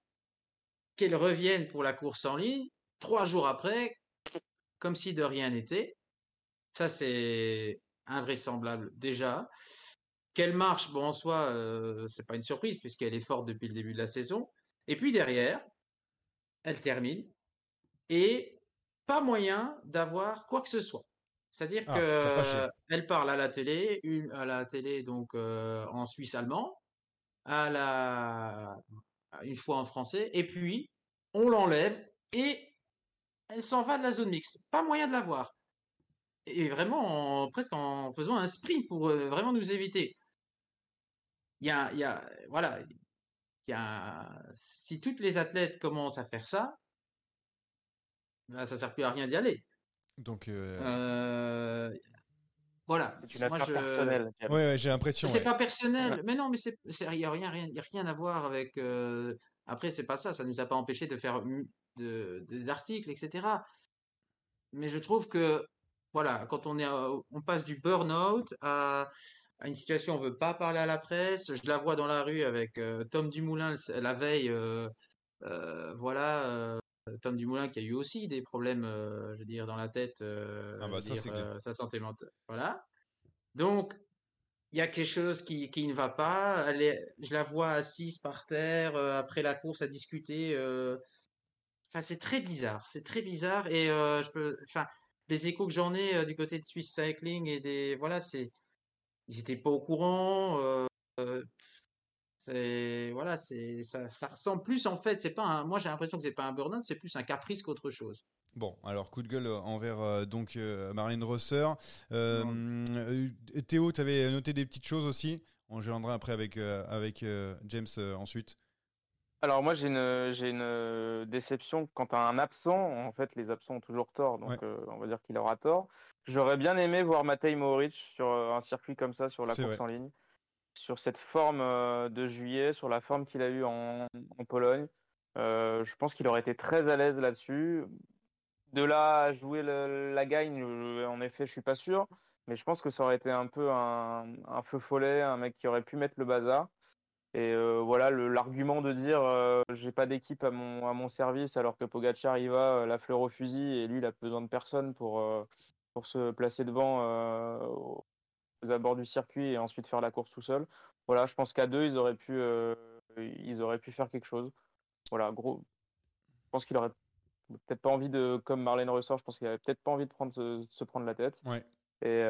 qu'elle revienne pour la course en ligne trois jours après, comme si de rien n'était? Ça, c'est invraisemblable déjà. Qu'elle marche, bon, en soi, euh, c'est pas une surprise puisqu'elle est forte depuis le début de la saison. Et puis derrière, elle termine et pas moyen d'avoir quoi que ce soit. C'est-à-dire Ah, que euh, elle parle à la télé, une à la télé donc euh, en suisse allemand, à la une fois en français, et puis on l'enlève et elle s'en va de la zone mixte. Pas moyen de la voir. Et vraiment en- presque en faisant un sprint pour euh, vraiment nous éviter. Il y a, il y a voilà, il y a si toutes les athlètes commencent à faire ça, ben, ça sert plus à rien d'y aller. Donc, euh, Euh, voilà. C'est une Moi, affaire je- personnelle. James. ouais, ouais, j'ai l'impression. C'est ouais. pas personnel, Ouais. mais non, mais c'est, il y a rien, rien, il y a rien à voir avec. euh, Après, c'est pas ça. Ça nous a pas empêché de faire de- des articles, etc. Mais je trouve que, voilà, quand on est, à- on passe du burn-out à, à une situation on veut pas parler à la presse. Je la vois dans la rue avec euh, Tom Dumoulin la veille. euh, euh, voilà, Tom Dumoulin qui a eu aussi des problèmes, je veux dire, dans la tête. Ah bah ça, dire, sa santé mentale. Voilà. Donc, il y a quelque chose qui, qui ne va pas. Elle est, je la vois assise par terre après la course à discuter. Enfin, c'est très bizarre. C'est très bizarre. Et je peux, enfin, les échos que j'en ai du côté de Swiss Cycling et des, voilà, c'est, ils étaient pas au courant. c'est, voilà, c'est, ça, ça ressemble plus en fait. C'est pas un, moi j'ai l'impression que c'est pas un burn-out, c'est plus un caprice qu'autre chose. Bon, alors coup de gueule envers euh, donc euh, Marlène Rosser. Euh, Théo, tu avais noté des petites choses aussi? On je reviendrai après avec, avec James ensuite. Alors moi j'ai une j'ai une euh, déception quant à un absent. En fait, les absents ont toujours tort, donc Ouais. euh, on va dire qu'il aura tort. J'aurais bien aimé voir Matej Mohoric sur euh, un circuit comme ça, sur la course vrai. en ligne, sur cette forme de juillet, sur la forme qu'il a eue en, en Pologne. Euh, je pense qu'il aurait été très à l'aise là-dessus. De là à jouer le- la gagne, en effet, je suis pas sûr, mais je pense que ça aurait été un peu un, un feu follet, un mec qui aurait pu mettre le bazar. Et euh, voilà, l'argument de dire euh, j'ai pas d'équipe à mon, à mon service alors que Pogacar y va euh, la fleur au fusil et lui il a besoin de personne pour, euh, pour se placer devant euh, aux abords du circuit et ensuite faire la course tout seul. Voilà, je pense qu'à deux ils auraient pu ils auraient pu faire quelque chose. Voilà, gros, je pense qu'il aurait peut-être pas envie de comme Marlène Ressort, je pense qu'il avait peut-être pas envie de prendre se, se prendre la tête. Ouais. Et,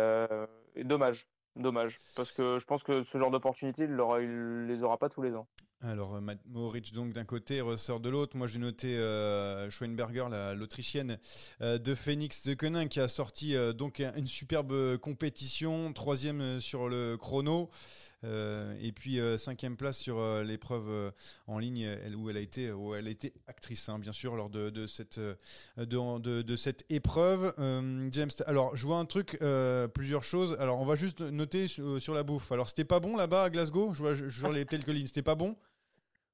et dommage, dommage, parce que je pense que ce genre d'opportunité, il, il les aura pas tous les ans. Alors, euh, Mohoric, donc d'un côté, ressort de l'autre. Moi, j'ai noté euh, Schoenberger, la- l'Autrichienne euh, de Phoenix de Koenig, qui a sorti euh, donc un- une superbe compétition, troisième sur le chrono, et puis euh, cinquième place sur euh, l'épreuve euh, en ligne où elle a été, où elle a actrice, hein, bien sûr, lors de, cette, euh, de, de- cette épreuve. Euh, James, alors, je vois un truc, euh, plusieurs choses. Alors, on va juste noter sur, la bouffe. Alors, c'était pas bon là-bas à Glasgow? Je vois je- sur les quelques lignes, c'était pas bon?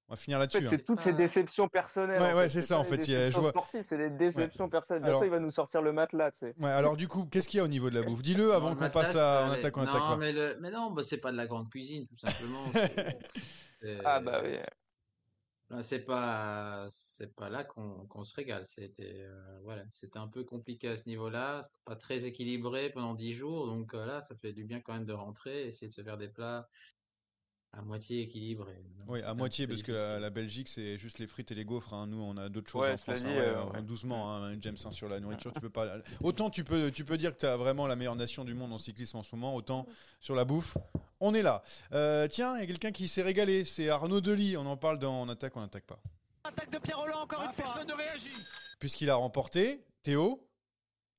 On va finir En fait, là-dessus. hein. c'est toutes ces déceptions personnelles. Ouais, en ouais, fait. c'est ça, en fait, je vois- c'est des déceptions personnelles. Alors- il va nous sortir le matelas, tu sais. Ouais, alors du coup, qu'est-ce qu'il y a au niveau de la bouffe? Dis-le avant qu'on passe à peux attaque, on attaque non, pas. mais le- mais non, bah, c'est pas de la grande cuisine, tout simplement. C'est- c'est- Ah bah oui. C'est pas, c'est pas là qu'on qu'on se régale. C'était, euh, voilà, c'était un peu compliqué à ce niveau-là. C'était pas très équilibré pendant dix jours, donc euh, là, ça fait du bien quand même de rentrer, essayer de se faire des plats à moitié équilibrés. Oui, C'était à moitié, parce que la, Belgique, c'est juste les frites et les gaufres. hein. Nous, on a d'autres choses Ouais, en France. dit, hein. Ouais, euh, ouais, doucement, hein, James, hein, sur la nourriture, tu peux pas. Autant tu peux, tu peux dire que tu as vraiment la meilleure nation du monde en cyclisme en ce moment, autant sur la bouffe, on est là. Euh, tiens, il y a quelqu'un qui s'est régalé, c'est Arnaud Delis. On en parle dans On attaque, on n'attaque pas. Attaque de Pierre Roland encore une fois. Personne ne réagit. Puisqu'il a remporté, Théo,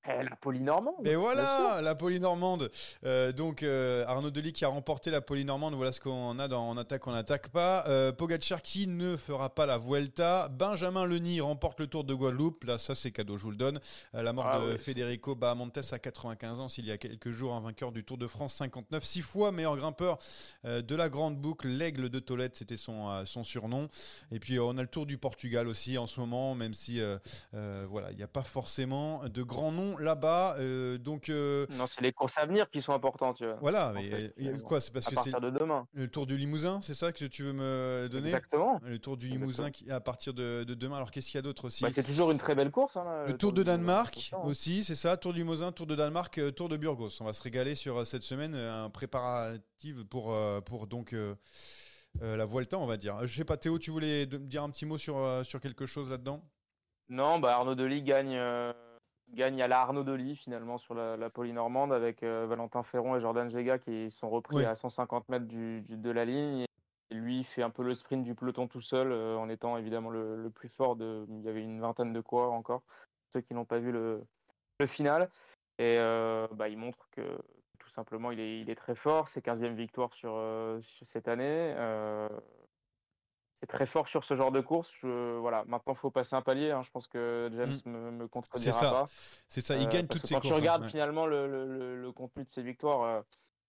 la Polynormande. Mais voilà, la Polynormande. Euh, donc euh, Arnaud Delis qui a remporté la Polynormande. Voilà ce qu'on a dans En attaque, on n'attaque pas. Euh, Pogacar qui ne fera pas la Vuelta. Benjamin Leny remporte le Tour de Guadeloupe. Là, ça c'est cadeau, je vous le donne. Euh, la mort Ah de oui. Federico Bahamontes à 95 ans, s'il y a quelques jours, un vainqueur du Tour de France 59, six fois meilleur grimpeur de la grande boucle. L'aigle de Tolède, c'était son, son surnom. Et puis on a le Tour du Portugal aussi en ce moment, même si voilà, il n'y a pas forcément de grands noms là-bas. Euh, donc euh, Non, c'est les courses à venir qui sont importantes, tu vois. voilà, mais fait, euh, quoi? C'est parce à que c'est de demain. le Tour du Limousin, c'est ça que tu veux me donner? Exactement. Le Tour du Limousin qui, à partir de, de demain. Alors qu'est-ce qu'il y a d'autre aussi? Bah, c'est toujours une très belle course. hein, là, Le Tour de Danemark hein. aussi, c'est ça? Tour du Limousin, Tour de Danemark, Tour de Burgos. On va se régaler sur cette semaine, un préparatif pour pour donc euh, euh, la Vuelta, on va dire. Je sais pas, Théo, tu voulais me dire un petit mot sur euh, sur quelque chose là-dedans? Non, bah Arnaud Delis gagne, euh, gagne à la Arnaud Delis finalement sur la, la Polynormande avec euh, Valentin Ferron et Jordan Gega qui sont repris Oui. à 150 mètres du, du- de la ligne. Et lui fait un peu le sprint du peloton tout seul euh, en étant évidemment le, le plus fort. De, il y avait une vingtaine de coureurs encore, ceux qui n'ont pas vu le, le final. Et euh, bah, il montre que tout simplement il est, il est très fort. C'est 15e victoire sur, sur cette année. Euh, c'est très fort sur ce genre de course. Je, voilà. Maintenant, il faut passer un palier. hein. Je pense que James me, me contredira Mm. C'est ça. pas. C'est ça, il Euh, gagne toutes que ses quand courses. tu hein, regardes ouais. finalement le, le- le- le contenu de ces victoires, euh,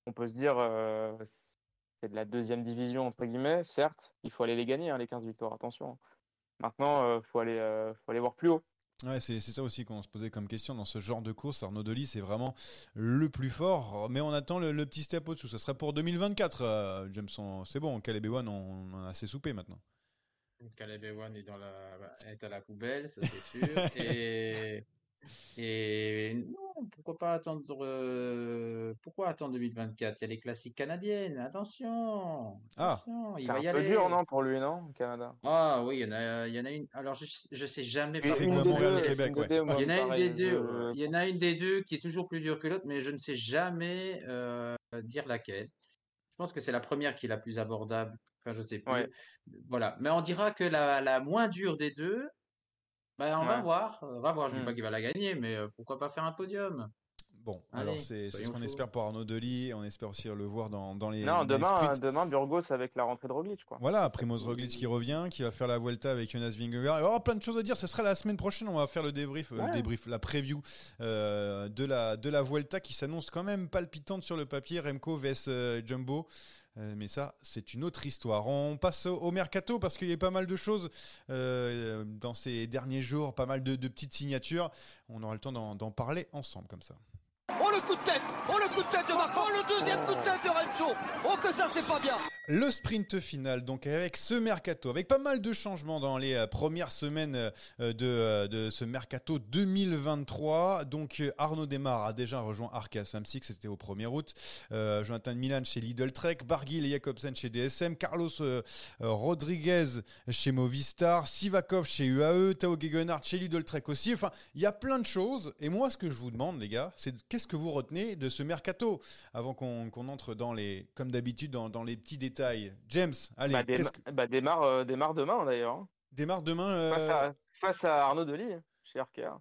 on peut se dire euh, c'est de la deuxième division entre guillemets. Certes, il faut aller les gagner hein, les 15 victoires. Attention. Maintenant, il faut aller, euh, faut aller voir plus haut. Ouais, c'est c'est ça aussi qu'on se posait comme question dans ce genre de course. Arnaud Delis, c'est vraiment le plus fort, mais on attend le, le petit step au-dessous. Ça serait pour 2024, euh, Jameson. C'est bon, Caleb Ewan, on, on a assez soupé maintenant. Caleb Ewan est, dans la, bah, est à la poubelle, ça c'est sûr. et, et non, pourquoi pas attendre euh, pourquoi attendre 2024 Il y a les classiques canadiennes, attention, Ah. attention, il C'est va un y peu aller. dur, non, pour lui, non, au Canada? Ah oui, il y en a, il y en a une. Alors je, je sais jamais. C'est des Montréal et Québec, ouais. deux, moi, Il y en a une des deux, je- euh, il y en a une des deux qui est toujours plus dure que l'autre, mais je ne sais jamais euh, dire laquelle. Je pense que c'est la première qui est la plus abordable. Enfin, je sais plus. Ouais. Voilà. Mais on dira que la, la moins dure des deux, ben, on va voir. On va voir. Je dis Hmm. pas qu'il va la gagner, mais euh, pourquoi pas faire un podium? Bon, Allez, alors c'est c'est ce qu'on espère pour Arnaud Delis. On espère aussi le voir dans, dans les. Non, dans demain, sprints. demain, Burgos avec la rentrée de Roglic, quoi. Voilà, Primoz Roglic qui revient, qui va faire la Vuelta avec Jonas Vingegaard. Il va y avoir plein de choses à dire. Ce sera la semaine prochaine. On va faire le débrief, euh, le Ouais. débrief, la preview euh, de la de la Vuelta qui s'annonce quand même palpitante sur le papier. Remco vs euh, Jumbo. Euh, mais ça, c'est une autre histoire. On passe au, mercato parce qu'il y a pas mal de choses euh, dans ces derniers jours, pas mal de, petites signatures. On aura le temps d'en parler ensemble comme ça. Oh le coup de tête. Oh le coup de tête de Marco. Oh le deuxième coup de tête de Rencho Oh que ça c'est pas bien. Le sprint final, donc avec ce mercato, avec pas mal de changements dans les euh, premières semaines euh, de, euh, de ce mercato 2023. Donc Arnaud Desmar a déjà rejoint Arca Samsic, c'était au 1er août. Euh, Jonathan Milan chez Lidl Trek, Barguil et Jacobsen chez DSM, Carlos Rodriguez chez Movistar, Sivakov chez UAE, Tao Gegenhardt chez Lidl Trek aussi. Enfin, il y a plein de choses. Et moi, ce que je vous demande, les gars, c'est qu'est-ce que vous retenez de ce mercato Avant qu'on entre dans les, comme d'habitude, dans, dans les petits détails? James, allez, Bah, qu'est-ce déma- que- bah, démarre, euh, démarre demain d'ailleurs. hein. démarre demain. euh, Face, à, face à Arnaud Delis, chez RKR.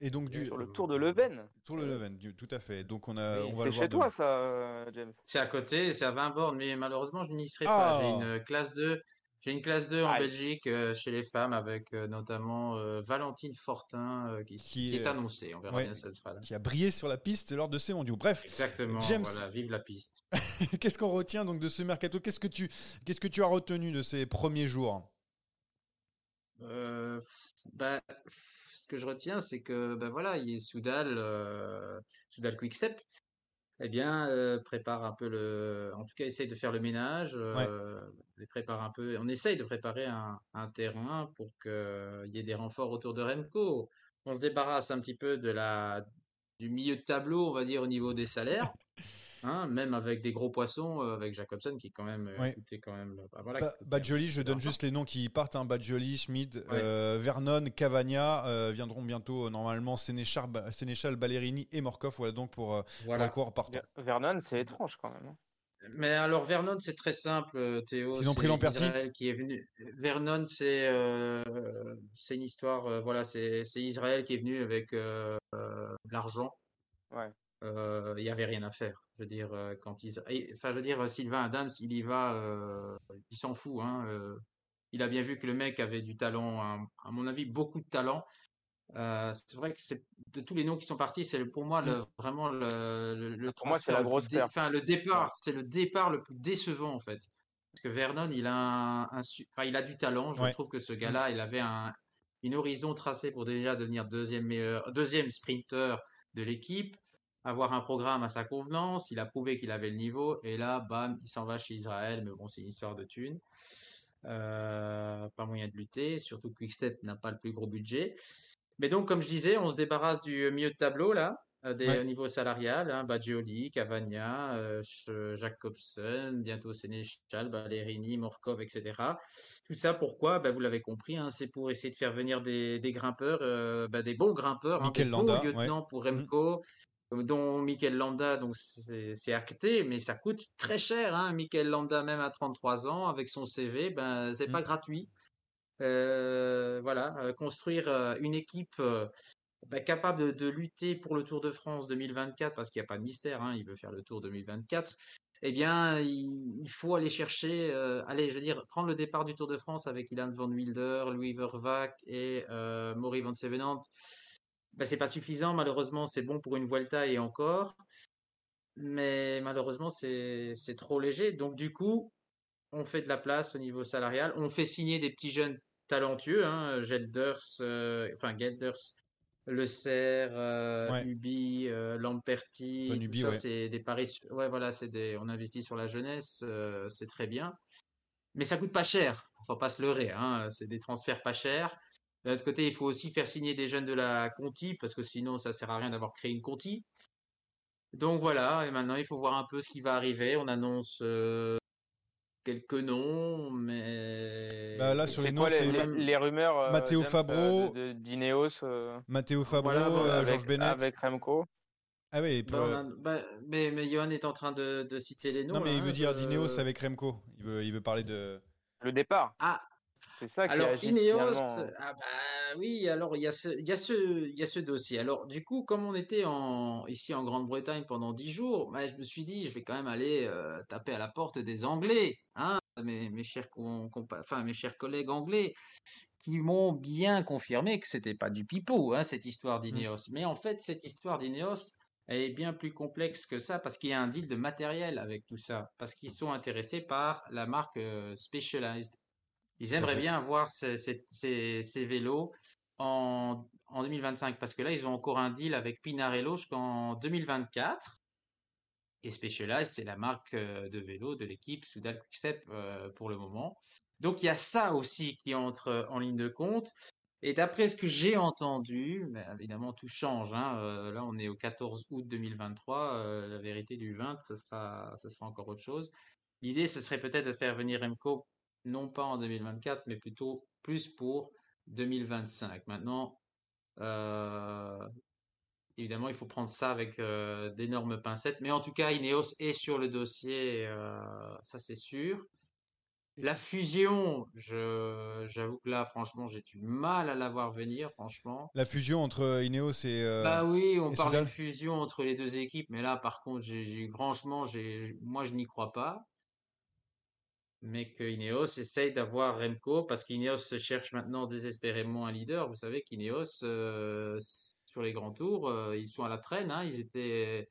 et donc du Sur le tour de Leuven. Sur le Leuven, du- tout à fait. Donc on a, Et on va C'est le voir chez demain. toi ça, euh, James. C'est à côté, c'est à 20 bornes, mais malheureusement, je n'y serai Ah. pas. J'ai une classe 2, j'ai une classe 2 en Aïe. Belgique euh, chez les femmes avec euh, notamment euh, Valentine Fortin qui, Qui qui est annoncée. On verra ouais. bien sera là. Qui a brillé sur la piste lors de ces mondiaux. Bref, Exactement, James. voilà, vive la piste. qu'est-ce qu'on retient donc de ce mercato? Qu'est-ce que tu, qu'est-ce que tu as retenu de ces premiers jours? Bah, ce que je retiens, c'est que ben voilà, il y a Soudal, Soudal Quickstep, eh bien, euh, prépare un peu le, en tout cas, essaye de faire le ménage, euh, et prépare un peu, on essaye de préparer un, un terrain pour qu'il y ait des renforts autour de Remco. On se débarrasse un petit peu de la, du milieu de tableau, on va dire, au niveau des salaires. Hein, même avec des gros poissons, euh, avec Jacobson qui quand même euh, Ouais. coûtait quand même, bah, voilà, Ba- qui coûtait un Badjoli, je donne juste les noms qui partent. Hein. Badjoli, Schmid, Ouais. euh, Vernon, Cavagna euh, viendront bientôt euh, normalement Sénéchal, Ba- Sénéchal, Ballerini et Morkov. Voilà donc pour, euh, pour Voilà. coureur partant. Ver- Vernon, c'est étrange quand même. hein. Mais alors Vernon, c'est très simple, euh, Théo. Ils ont pris Israël qui est venu. Vernon, c'est euh, c'est une histoire. euh, voilà, c'est c'est Israël qui est venu avec euh, euh, l'argent. Ouais. Euh, Il y avait rien à faire. Je veux dire, euh, quand ils, enfin, je veux dire, Sylvain Adams, il y va, euh, il s'en fout. Hein, il a bien vu que le mec avait du talent, à, à mon avis, beaucoup de talent. Euh, c'est vrai que c'est de tous les noms qui sont partis, c'est pour moi le, vraiment le, le, le Pour moi, c'est la grosse perte. enfin le départ, c'est le départ le plus décevant en fait. Parce que Vernon, il a un, un su- enfin, il a du talent. Je Ouais. trouve que ce gars-là, il avait un, une horizon tracée pour déjà devenir deuxième meilleur, deuxième sprinter de l'équipe, avoir un programme à sa convenance. Il a prouvé qu'il avait le niveau. Et là, bam, il s'en va chez Israël. Mais bon, c'est une histoire de thunes. Euh, pas moyen de lutter. Surtout que Quickstep n'a pas le plus gros budget. Mais donc, comme je disais, on se débarrasse du milieu de tableau là, euh, des Ouais. au niveau salarial, hein, Cavagna, euh, Jacobson, bientôt Sénéchal, Ballerini, Morkov, etc. Tout ça, pourquoi? Ben, vous l'avez compris, hein, c'est pour essayer de faire venir des, des grimpeurs, euh, ben, des bons grimpeurs, hein, des Landa, bons lieutenants pour Remco, euh, dont Mikel Landa, donc c'est acté, mais ça coûte très cher. Hein, Mikel Landa, même à 33 ans, avec son CV, ben c'est pas Mm. gratuit. Euh, voilà, euh, construire euh, une équipe euh, bah, capable de, de lutter pour le Tour de France 2024, parce qu'il n'y a pas de mystère, hein, il veut faire le Tour 2024. Eh bien, il, il faut aller chercher, euh, allez, je veux dire, prendre le départ du Tour de France avec Ilan van Wilder, Louis Vervac et euh, Maury van Sevenant. Ben, c'est pas suffisant, malheureusement, c'est bon pour une Vuelta et encore, mais malheureusement, c'est trop léger. Donc, du coup, on fait de la place au niveau salarial, on fait signer des petits jeunes talentueux, hein, Gelders, euh, enfin Gelders, Le Serre, euh, Ouais. Ubi, euh, Lamperti, Von tout Ubi, ça, ouais. c'est des paris. Ouais, voilà, c'est des, on investit sur la jeunesse, euh, c'est très bien, mais ça coûte pas cher. Faut pas se leurrer, hein, c'est des transferts pas chers. De l'autre côté, il faut aussi faire signer des jeunes de la Conti parce que sinon, ça sert à rien d'avoir créé une Conti. Donc voilà, et maintenant il faut voir un peu ce qui va arriver. On annonce euh, quelques noms, mais Bah, là, sur les noms, c'est les, les- rumeurs euh, Matteo Fabro. euh, d'Ineos euh, Matteo Fabro, Voilà, voilà, euh, avec, Georges Bennett. avec Remco. Ah oui, et puis, Bah, a- mais, mais Johan est en train de, de citer les noms. non mais là, il veut hein, dire je- Dineos avec Remco. Il veut, il veut parler de. Le départ. Ah, C'est ça qui alors agite Ineos, finalement. ah bah oui, alors il y a ce, il y a ce, il y a ce dossier. Alors du coup, comme on était en, ici en Grande-Bretagne pendant dix jours, bah, je me suis dit, je vais quand même aller euh, taper à la porte des Anglais, hein, mes, mes chers, enfin mes chers collègues anglais, qui m'ont bien confirmé que c'était pas du pipeau, hein, cette histoire d'Ineos. Mais en fait, cette histoire d'Ineos, elle est bien plus complexe que ça parce qu'il y a un deal de matériel avec tout ça, parce qu'ils sont intéressés par la marque euh, Specialized. Ils aimeraient bien avoir ces, ces- ces- ces vélos en, en 2025 parce que là, ils ont encore un deal avec Pinarello jusqu'en 2024. Et Specialized, c'est la marque euh, de vélo de l'équipe Soudal Quickstep euh, pour le moment. Donc il y a ça aussi qui entre en ligne de compte. Et d'après ce que j'ai entendu, mais évidemment tout change. hein, euh, là, on est au 14 août 2023. euh, la vérité du 20, ce sera, ce sera encore autre chose. L'idée, ce serait peut-être de faire venir Remco, non pas en 2024, mais plutôt plus pour 2025. Maintenant, euh, évidemment, il faut prendre ça avec euh, d'énormes pincettes. Mais en tout cas, Ineos est sur le dossier, euh, ça c'est sûr. La fusion, je, j'avoue que là, franchement, j'ai du mal à la voir venir, franchement. La fusion entre Ineos et. euh, Bah oui, on parle de fusion entre les deux équipes, mais là, par contre, j'ai, j'ai- franchement, j'ai, moi, je n'y crois pas. Mais que Ineos essaye d'avoir Remco, parce qu'Ineos cherche maintenant désespérément un leader. Vous savez qu'Ineos, euh, sur les grands tours, euh, ils sont à la traîne. hein. Ils étaient,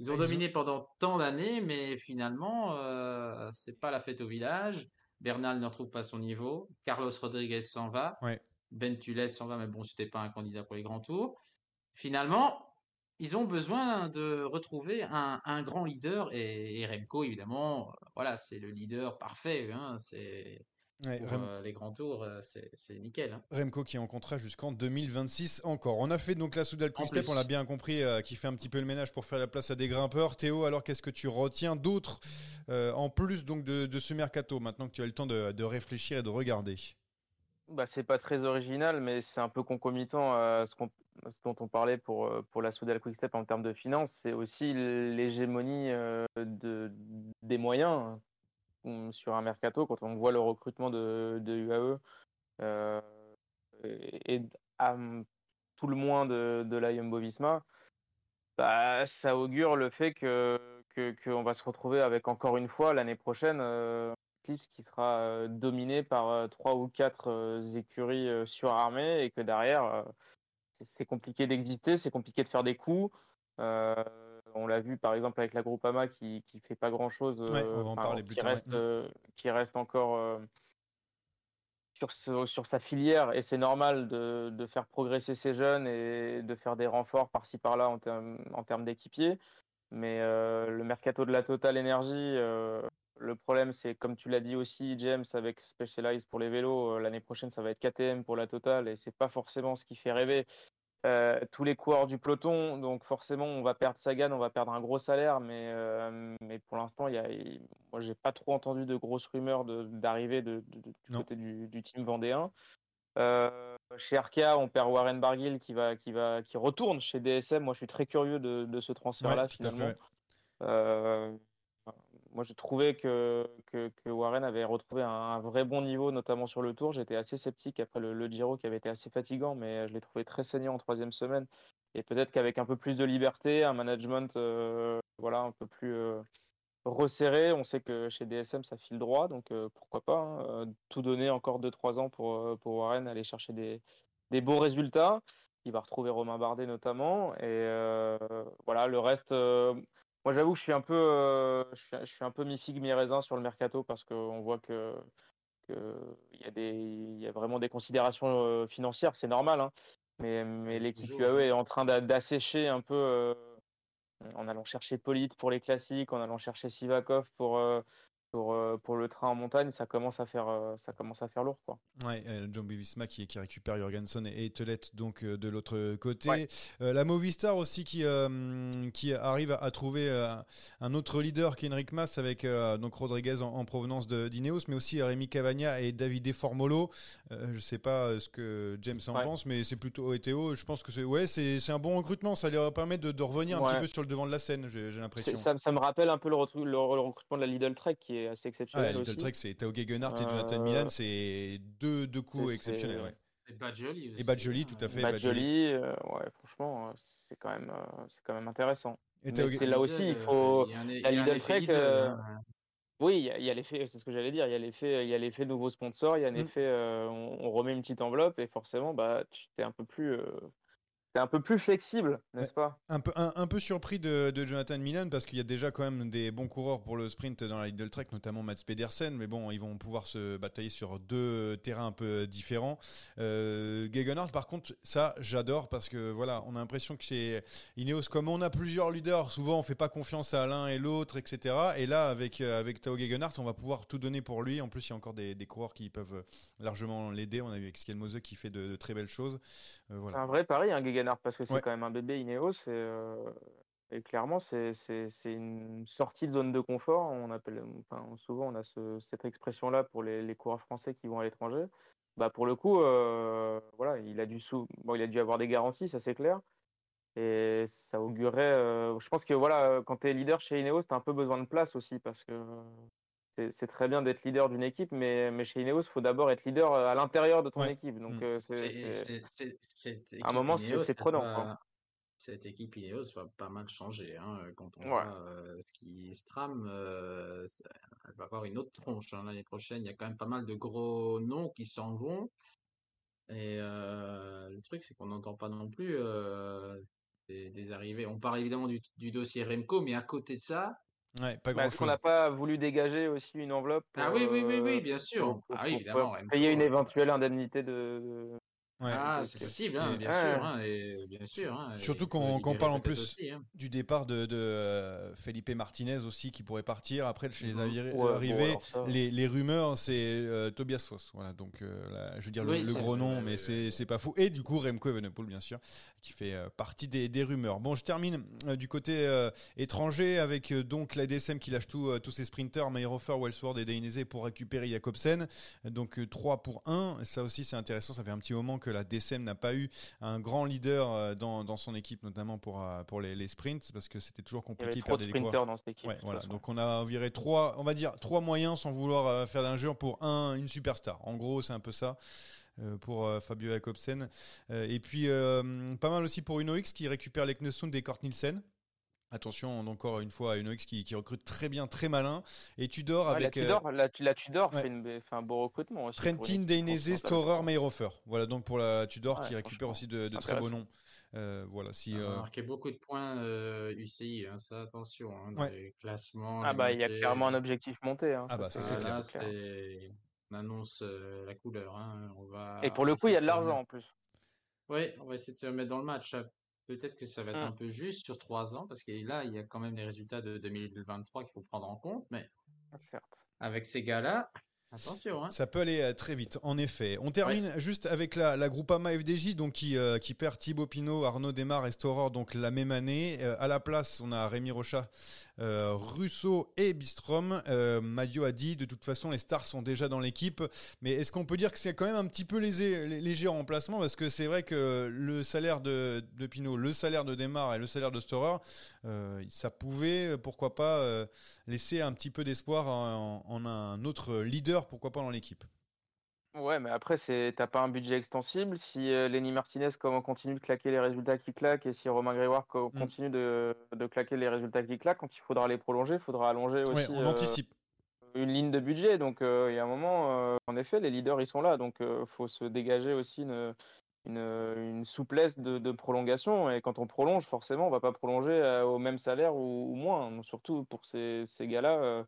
ils ont dominé pendant tant d'années, mais finalement, euh, c'est pas la fête au village. Bernal ne retrouve pas son niveau. Carlos Rodriguez s'en va. Ouais. Ben Tullet s'en va, mais bon, c'était pas un candidat pour les grands tours. Finalement, ils ont besoin de retrouver un, un grand leader et, et Remco, évidemment, euh, voilà, c'est le leader parfait. hein, c'est Ouais, pour Rem- euh, les grands tours, euh, c'est nickel. hein. Remco qui est en contrat jusqu'en 2026 encore. On a fait donc la Soudal Quick Step, on l'a bien compris, euh, qui fait un petit peu le ménage pour faire la place à des grimpeurs. Théo, alors qu'est-ce que tu retiens d'autre euh, en plus donc de, de ce mercato maintenant que tu as le temps de, de réfléchir et de regarder? Bah, c'est pas très original, mais c'est un peu concomitant à ce, dont on parlait pour, euh, la Soudal Quickstep en termes de finances. C'est aussi l'hégémonie euh, de, des moyens euh, sur un mercato. Quand on voit le recrutement de, UAE euh, et, tout le moins de, de la bah, ça augure le fait qu'on va se retrouver avec encore une fois l'année prochaine. Eclipse qui sera euh, dominé par euh, trois ou quatre euh, écuries surarmées et que derrière, c'est compliqué d'exister, c'est compliqué de faire des coups. Euh, on l'a vu par exemple avec la Groupama qui qui fait pas grand chose, Ouais, qui tard, reste ouais. euh, qui reste encore sur ce- sur sa filière et c'est normal de, de faire progresser ces jeunes et de faire des renforts par-ci par-là en termes en termes d'équipiers. Mais le mercato de la Total Energy, le problème, c'est comme tu l'as dit aussi, James, avec Specialized pour les vélos, euh, l'année prochaine, ça va être KTM pour la Total et c'est pas forcément ce qui fait rêver euh, tous les coureurs du peloton. Donc forcément, on va perdre Sagan, on va perdre un gros salaire, mais, euh, mais pour l'instant, y a, moi, j'ai pas trop entendu de grosses rumeurs d'arrivée de, de- de- du Non. côté du, du team vendéen. Euh, chez Arkea, on perd Warren Barguil qui va, qui va, qui retourne chez DSM. Moi, je suis très curieux de, de ce transfert-là Ouais, finalement. Moi, je trouvais que, Warren avait retrouvé un, vrai bon niveau, notamment sur le tour. J'étais assez sceptique après le, Giro qui avait été assez fatigant, mais je l'ai trouvé très saignant en troisième semaine. Et peut-être qu'avec un peu plus de liberté, un management euh, voilà, un peu plus euh, resserré, on sait que chez DSM ça file droit, donc euh, pourquoi pas hein, tout donner encore 2-3 ans pour, pour Warren, aller chercher des, des beaux résultats. Il va retrouver Romain Bardet notamment. Et voilà, le reste. Moi, j'avoue que je suis un peu, euh, je suis, je suis un peu mi-figue, mi-raisin sur le mercato parce qu'on voit que, il y a des, il y a vraiment des considérations euh, financières, c'est normal, hein. Mais, mais l'équipe UAE est en train d'a- d'assécher un peu euh, en allant chercher Polite pour les classiques, en allant chercher Sivakov pour, pour, euh, pour le train en montagne, ça commence à faire, euh, ça commence à faire lourd, quoi. Ouais, euh, John Visma qui, qui récupère Jorgensen et Telette donc de l'autre côté. Ouais. Euh, la Movistar aussi qui, euh, qui arrive à, à trouver euh, un autre leader Enric Mas avec donc Rodriguez en, en provenance d'Ineos, mais aussi Rémi Cavagna et Davide Formolo. Je sais pas ce que James en Ouais. pense, mais c'est plutôt et Théo. Je pense que c'est ouais, c'est un bon recrutement. Ça leur permet de, de revenir un Ouais. petit peu sur le devant de la scène. J'ai l'impression. Ça, ça me rappelle un peu le- le recrutement de la Lidl Trek qui est assez Ah, exceptionnel Little aussi. Trek, c'est Tao Gegenhardt et Jonathan Milan, c'est deux, deux coups c'est- exceptionnels. c'est- ouais. Et Badjoli aussi. Et Badjoli, hein, tout à fait. Badjoli. joli, euh, ouais, franchement, euh, c'est quand même, euh, c'est quand même intéressant. Et Mais Tao c'est là aussi, il faut. la Lidl Trek, hein. Oui, il y a, il y a l'effet, c'est ce que j'allais dire. Il y a l'effet, il y a l'effet nouveau sponsor, il y a un Mm. effet, euh, on, on remet une petite enveloppe et forcément, bah, tu es un peu plus, euh, t'es un peu plus flexible, n'est-ce pas? Un peu, un, un peu surpris de, de Jonathan Milan parce qu'il y a déjà quand même des bons coureurs pour le sprint dans la Lidl Trek, notamment Mats Pedersen, mais bon, ils vont pouvoir se batailler sur deux terrains un peu différents. Euh, Gegenhardt, par contre, ça, j'adore parce que voilà, on a l'impression que chez Ineos, comme on a plusieurs leaders, souvent on fait pas confiance à l'un et l'autre, etc. Et là, avec, euh, avec Tao Gegenhardt, on va pouvoir tout donner pour lui. En plus, il y a encore des, des coureurs qui peuvent largement l'aider. On a vu avec Skelmose qui fait de, de très belles choses. Euh, C'est un vrai pari, hein, Gegenhardt, parce que c'est Ouais. quand même un bébé Ineos et, euh, et clairement, c'est, une sortie de zone de confort. On appelle, enfin, souvent, on a ce- cette expression-là pour les, les coureurs français qui vont à l'étranger. Bah, pour le coup, euh, voilà, il a dû sou- bon, il a dû avoir des garanties, ça c'est clair. Et ça augurait. euh, je pense que voilà, quand tu es leader chez Ineos, tu as un peu besoin de place aussi parce que c'est très bien d'être leader d'une équipe, mais, mais chez Ineos, il faut d'abord être leader euh, à l'intérieur de ton Ouais. équipe. Donc, Mm. euh, c'est- à un moment, c'est prenant. va-. Cette équipe Ineos va pas mal changer. Hein, quand on Ouais. voit euh, ce qui se trame, euh, elle va avoir une autre tronche hein, l'année prochaine. Il y a quand même pas mal de gros noms qui s'en vont. Et euh, le truc, c'est qu'on n'entend pas non plus euh, des, des arrivées. On parle évidemment du, du dossier Remco, mais à côté de ça, Ouais, pas Bah, grand Est-ce qu'on n'a pas voulu dégager aussi une enveloppe ah pour, oui, oui, oui, euh, oui, bien sûr. pour, pour- Ah oui, évidemment. payer une éventuelle indemnité de. Ouais. Ah, c'est possible, hein, et- bien Ouais. sûr, hein, et bien sûr. hein, Surtout qu'on libérer parle en plus aussi, hein. du départ de, de, euh, Felipe Martinez aussi qui pourrait partir. Après, chez les Mhm. Ouais, bon, arrivés, les, les rumeurs, c'est euh, Tobias Foss. Voilà, donc euh, là, je veux dire le- Oui, le, c'est gros nom, mais c'est pas fou. Et du coup, Remco Evenepoel, bien sûr, qui fait euh, partie des, des rumeurs. Bon, je termine euh, du côté euh, étranger avec euh, donc la DSM qui lâche tout, euh, tous ses sprinters, Meyerhofer, Wellsworth et Dainese pour récupérer Jacobsen. Donc euh, 3 pour 1. Ça aussi, c'est intéressant. Ça fait un petit moment que la DSM n'a pas eu un grand leader euh, dans, dans son équipe, notamment pour, euh, pour les, les sprints, parce que c'était toujours Il y compliqué. avait ils trop de perdaient des coureurs. sprinters dans cette équipe. Ouais, voilà. Donc on a viré trois, on va dire trois moyens sans vouloir euh, faire d'injure pour un une superstar. En gros, c'est un peu ça. pour Fabio Jacobsen. Et puis, pas mal aussi pour UnoX qui récupère les Knesund et Kort Nielsen. Attention, encore une fois, à UnoX qui, qui recrute très bien, très malin. Et Tudor Ouais, avec la euh, Tudor, la, la Tudor ouais. fait, une- fait un beau recrutement aussi. Trentin, une Dainese. Storer, Meyerhofer. Voilà donc pour la Tudor Ouais, qui récupère aussi de, de très beaux noms. Euh, voilà, si, Ça euh, a marqué beaucoup de points euh, UCI, hein, ça attention, hein, dans Ouais. les classements. Ah les bah il y a clairement un objectif monté. hein, Ah bah, ça, Ah, c'est clair. on annonce euh, la couleur. Hein. On va Et pour le coup, il y a de l'argent en plus. Oui, on va essayer de se remettre dans le match. Peut-être que ça va être Mm. un peu juste sur trois ans, parce que là, il y a quand même les résultats de 2023 qu'il faut prendre en compte, mais Certes. avec ces gars-là, attention. Hein. Ça peut aller euh, très vite, en effet. On termine juste avec la, la Groupama FDJ, donc qui, euh, qui perd Thibaut Pinot, Arnaud Desmar et Storer, donc la même année. Euh, à la place, on a Rémi Rochat, euh, Russo et Bistrom. Euh, Madio a dit, de toute façon, les stars sont déjà dans l'équipe. Mais est-ce qu'on peut dire que c'est quand même un petit peu léger, lé- léger en remplacement? Parce que c'est vrai que le salaire de, de Pinot, le salaire de Desmar et le salaire de Storer, euh, ça pouvait, euh, pourquoi pas, euh, laisser un petit peu d'espoir en un autre leader, pourquoi pas dans l'équipe. Ouais, mais après, c'est t'as pas un budget extensible. Si euh, Lenny Martinez comment, continue de claquer les résultats qui claquent et si Romain Grégoire co- Mm. continue de, de claquer les résultats qui claquent, quand il faudra les prolonger, il faudra allonger Ouais, aussi on euh, anticipe. une ligne de budget. Donc, euh, il y a un moment, en effet, les leaders, ils sont là. Donc, il faut se dégager aussi une, une, une souplesse de, de prolongation. Et quand on prolonge, forcément, on va pas prolonger euh, au même salaire ou, ou moins. Donc, surtout pour ces, ces gars-là euh,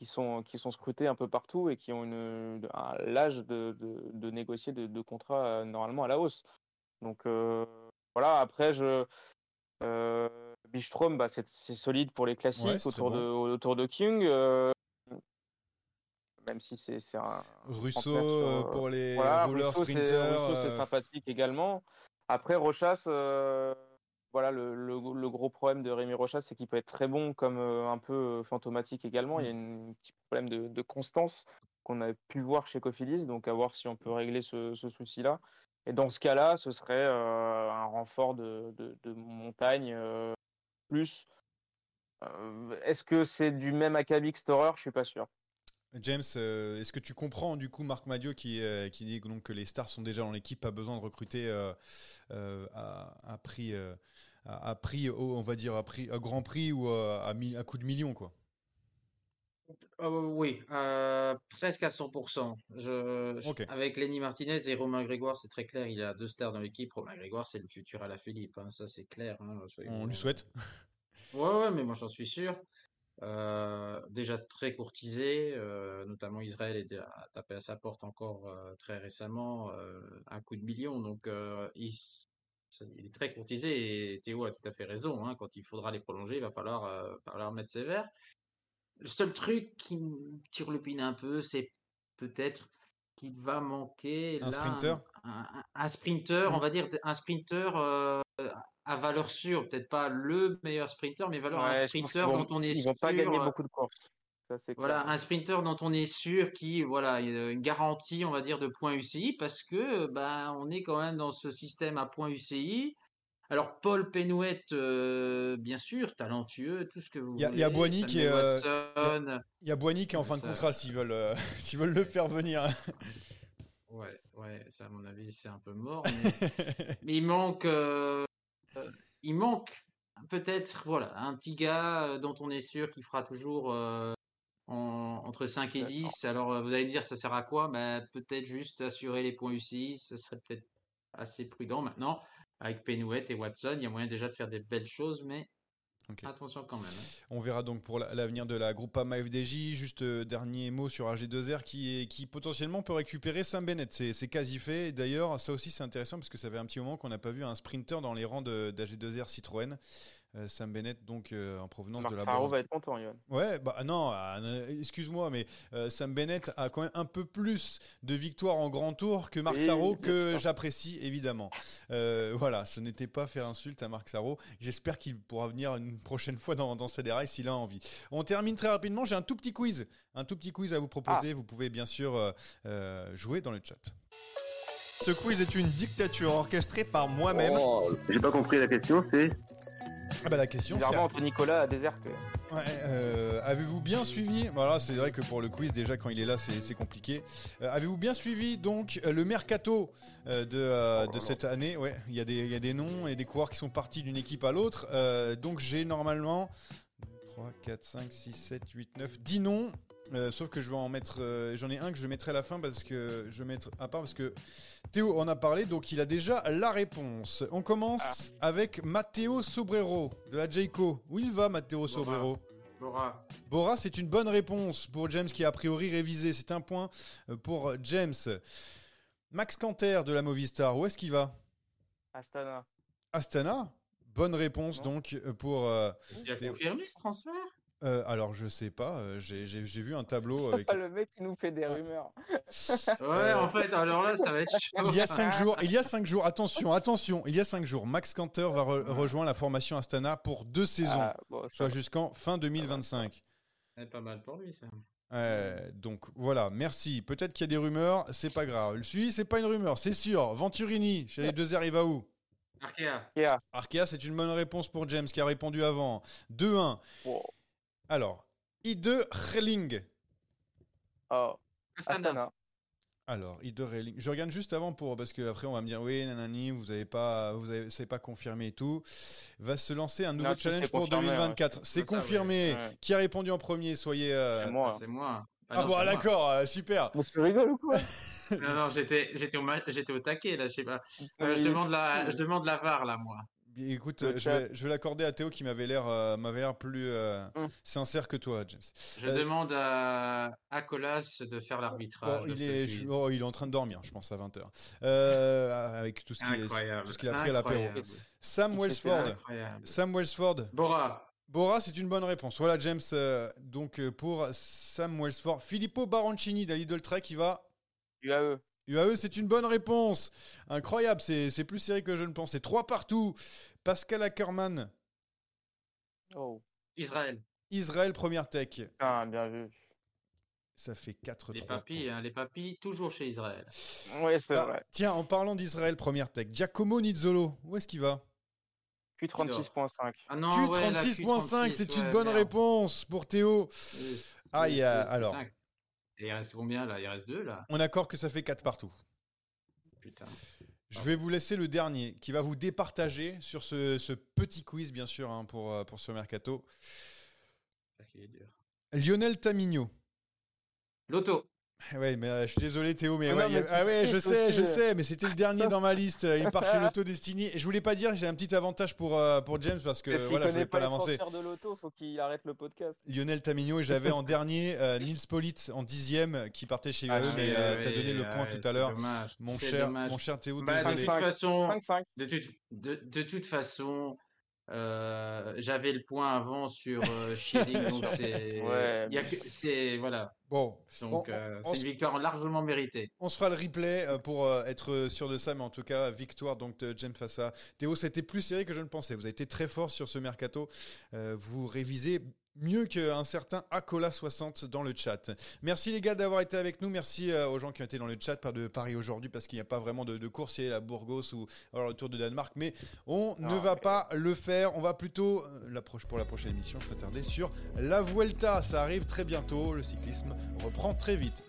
qui, sont, qui sont scrutés un peu partout et qui ont une, un- l'âge de, de, de négocier de, de contrats euh, normalement à la hausse. Donc, euh, voilà. Après, je. Euh, Bistrom, bah, c'est c'est solide pour les classiques Ouais, autour, de, autour de King. euh, même si c'est c'est un. Russo pour les voilà, rollers Russo, c'est sprinters. Russo, c'est sympathique également. Après, Rochas, voilà, le, le- le gros problème de Rémi Rochas, c'est qu'il peut être très bon comme euh, un peu euh, fantomatique également. Il y a un petit problème de, de constance qu'on a pu voir chez Cofidis, donc à voir si on peut régler ce, ce souci-là. Et dans ce cas-là, ce serait euh, un renfort de, de- de montagne euh, plus. Est-ce que c'est du même acabit que Storer? Je suis pas sûr. James, euh, est-ce que tu comprends du coup Marc Madio qui, euh, qui dit que, donc, que les stars sont déjà dans l'équipe, pas besoin de recruter euh, à, à prix, à, à prix on va dire à prix à grand prix ou à, à, de millions quoi? Oui, presque à 100%. Je, je- Ok. Avec Lenny Martinez et Romain Grégoire, c'est très clair, il a deux stars dans l'équipe. Romain Grégoire, c'est le futur à la Philippe, hein, ça c'est clair. hein, On lui souhaite. Ouais, ouais, mais moi j'en suis sûr. Euh, déjà très courtisé, euh, notamment Israël a tapé à sa porte encore euh, très récemment, un coup de million, donc il, est très courtisé et Théo a tout à fait raison, hein, quand il faudra les prolonger, il va falloir, falloir mettre sévère. Le seul truc qui me turlupine un peu, c'est peut-être qu'il va manquer Un là, sprinter? un, un- un sprinter, on va dire un sprinter à valeur sûre, peut-être pas le meilleur sprinter, mais valeur un Ouais, sprinter vont- dont on est ils sûr. vont pas gagner beaucoup de courses. Ça, Voilà, clair. un sprinter dont on est sûr qui, voilà, il y a une garantie, on va dire, de points UCI, parce que, ben, on est quand même dans ce système à points UCI, Alors, Paul Penouet, euh, bien sûr, talentueux, tout ce que vous Il y a- voulez. il y a Boigny qui est, euh, y a Boigny qui est en fin de contrat s'ils veulent, euh, s'ils veulent le faire venir. Ouais, ouais, ça, à mon avis, c'est un peu mort. Mais, mais il manque, euh, euh, il manque peut-être, voilà, un petit gars euh, dont on est sûr qu'il fera toujours euh, en- entre 5 et 10. Alors, vous allez me dire, ça sert à quoi? Ben, peut-être juste assurer les points UCI. Ce serait peut-être assez prudent. Maintenant, avec Penouet et Watson, il y a moyen déjà de faire des belles choses, mais Attention quand même. hein. On verra donc pour la- l'avenir de la Groupama FDJ. Juste euh, dernier mot sur AG2R qui, est, qui potentiellement peut récupérer Sam Bennett. C'est c'est quasi fait. D'ailleurs, ça aussi c'est intéressant parce que ça fait un petit moment qu'on n'a pas vu un sprinter dans les rangs de- d'AG2R Citroën. Euh, Sam Bennett, donc euh, en provenance Marc de la Sarro Bourse. va être content, Yoann. Ouais, bah non, ah, euh, excuse-moi, mais euh, Sam Bennett a quand même un peu plus de victoires en grand tour que Marc Sarro, que j'apprécie évidemment. Euh, voilà, ce n'était pas faire insulte à Marc Sarro. J'espère qu'il pourra venir une prochaine fois dans, dans dérails s'il a envie. On termine très rapidement. J'ai un tout petit quiz, un tout petit quiz à vous proposer. Vous pouvez bien sûr euh, jouer dans le chat. Ce quiz est une dictature orchestrée par moi-même. Oh, J'ai pas compris la question, c'est. Ah bah la question c'est Nicolas a déserté. Ouais, euh, avez-vous bien suivi? Voilà, c'est vrai que pour le quiz, déjà quand il est là, c'est c'est compliqué. Euh, avez-vous bien suivi donc euh, le mercato euh, de, euh, de cette année? Ouais, il y, a des- il y a des noms et des coureurs qui sont partis d'une équipe à l'autre. Euh, donc j'ai normalement 3, 4, 5, 6, 7, 8, 9, 10 noms. Euh, sauf que je vais en mettre, euh, j'en ai un que je mettrai à la fin parce que je vais mettre à part parce que Théo en a parlé, donc il a déjà la réponse. On commence avec Matteo Sobrero de la Jayco. Où il va, Matteo Sobrero Bora, Bora, c'est une bonne réponse pour James qui a a priori révisé. C'est un point euh, pour James. Max Canter de la Movistar, où est-ce qu'il va Astana. Astana Bonne réponse donc pour. euh, as Théo. confirmé ce transfert? Euh, alors je sais pas, euh, j'ai vu un tableau C'est avec. pas le mec qui nous fait des rumeurs. Ouais, en fait, alors là, ça va être chaud. Il y a cinq jours, il y a cinq jours, attention, attention, il y a cinq jours, Max Canter va re- rejoindre la formation Astana pour deux saisons, Ah, bon, ça soit jusqu'en fin 2025. C'est pas mal pour lui, ça. Euh, donc voilà, merci. Peut-être qu'il y a des rumeurs, c'est pas grave. Lui, c'est pas une rumeur, c'est sûr. Venturini, chez les deux airs, il va où? Arkea. Arkea, c'est une bonne réponse pour James qui a répondu avant. 2-1. Wow. Alors, I2 Relling. Oh, Astana. Alors, I2 Relling. Je regarde juste avant pour parce que après on va me dire oui, nanani, vous avez pas, vous avez, c'est pas confirmé et tout. Va se lancer un nouveau Non, challenge pour confirmé, 2024. ouais. C'est C'est ça, ouais. confirmé. Qui a répondu en premier? Soyez. euh, C'est moi. C'est moi. Ah, non, bon, d'accord, euh, super. Mais tu rigoles ou quoi? Non, non, j'étais, j'étais au, j'étais au taquet, là, je sais pas. Euh, je demande la, je demande la VAR, là, moi. Écoute, euh, je vais, je vais l'accorder à Théo qui m'avait l'air, euh, m'avait l'air plus euh, Hum. sincère que toi, James. Je Euh, demande à, à Colas de faire l'arbitrage. Il, est, je- oh, il est en train de dormir, je pense, à 20h. avec tout ce qu'il a pris à l'apéro. Sam Wellsford. Sam Wellsford. Bora. Bora, c'est une bonne réponse. Voilà, James. euh, donc, pour Sam Wellsford. Filippo Baroncini de Lidl Trek, il va. UAE. UAE, c'est une bonne réponse. Incroyable, c'est c'est plus serré que je ne pensais. Trois partout. Pascal Ackermann. Oh. Israël. Israël, première tech. Putain, bien vu. Ça fait 4-3. Les papis, hein, les papis, toujours chez Israël. Ouais, c'est Ah, vrai. Tiens, en parlant d'Israël, première tech. Giacomo Nizzolo, où est-ce qu'il va? Q36.5. Ah non, Q36.5, ouais, la Q36, c'est ouais, une bonne merde. réponse pour Théo. Oui, Ah, oui, il y a- oui, alors. Et il reste combien là? Il reste deux là? On accorde que ça fait 4 partout. Putain. Je vais vous laisser le dernier qui va vous départager sur ce, ce petit quiz, bien sûr, hein, pour, euh, pour ce mercato. Est dur. Lionel Tamigno. Loto. Ouais, mais euh, je suis désolé Théo, mais, Ah ouais, non, a- mais ah ouais, je sais, je euh. sais, mais c'était le dernier dans ma liste. Il part chez Lotto Destiny. Et je voulais pas dire, j'ai un petit avantage pour, euh, pour James parce que voilà, je voulais pas l'avancer. de l'auto, faut qu'il arrête le podcast. Lionel Tamigno et j'avais en dernier euh, Nils Polit en dixième qui partait chez UAE, Ah, mais oui, euh, oui, t'as donné le point tout à l'heure. dommage, Mon cher, dommage. mon cher Théo, Bah, de toute façon, 5-5. de toute, de, de toute façon, euh, j'avais le point avant sur euh, Schilling, donc c'est, Ouais, voilà, Bon, donc On- euh, c'est une victoire largement méritée. On se fera le replay euh, pour être sûr de ça, mais en tout cas, victoire donc de James à Théo. C'était plus serré que je ne pensais. Vous avez été très fort sur ce mercato. Euh, vous révisez mieux qu'un certain Acola60 dans le chat. Merci les gars d'avoir été avec nous. Merci euh, aux gens qui ont été dans le chat pas de Paris aujourd'hui parce qu'il n'y a pas vraiment de, de course. Il y a la Burgos ou alors le Tour de Danemark. Mais on ne va pas le faire. On va plutôt, euh, l'approche pour la prochaine émission, s'attarder sur la Vuelta. Ça arrive très bientôt. Le cyclisme reprend très vite.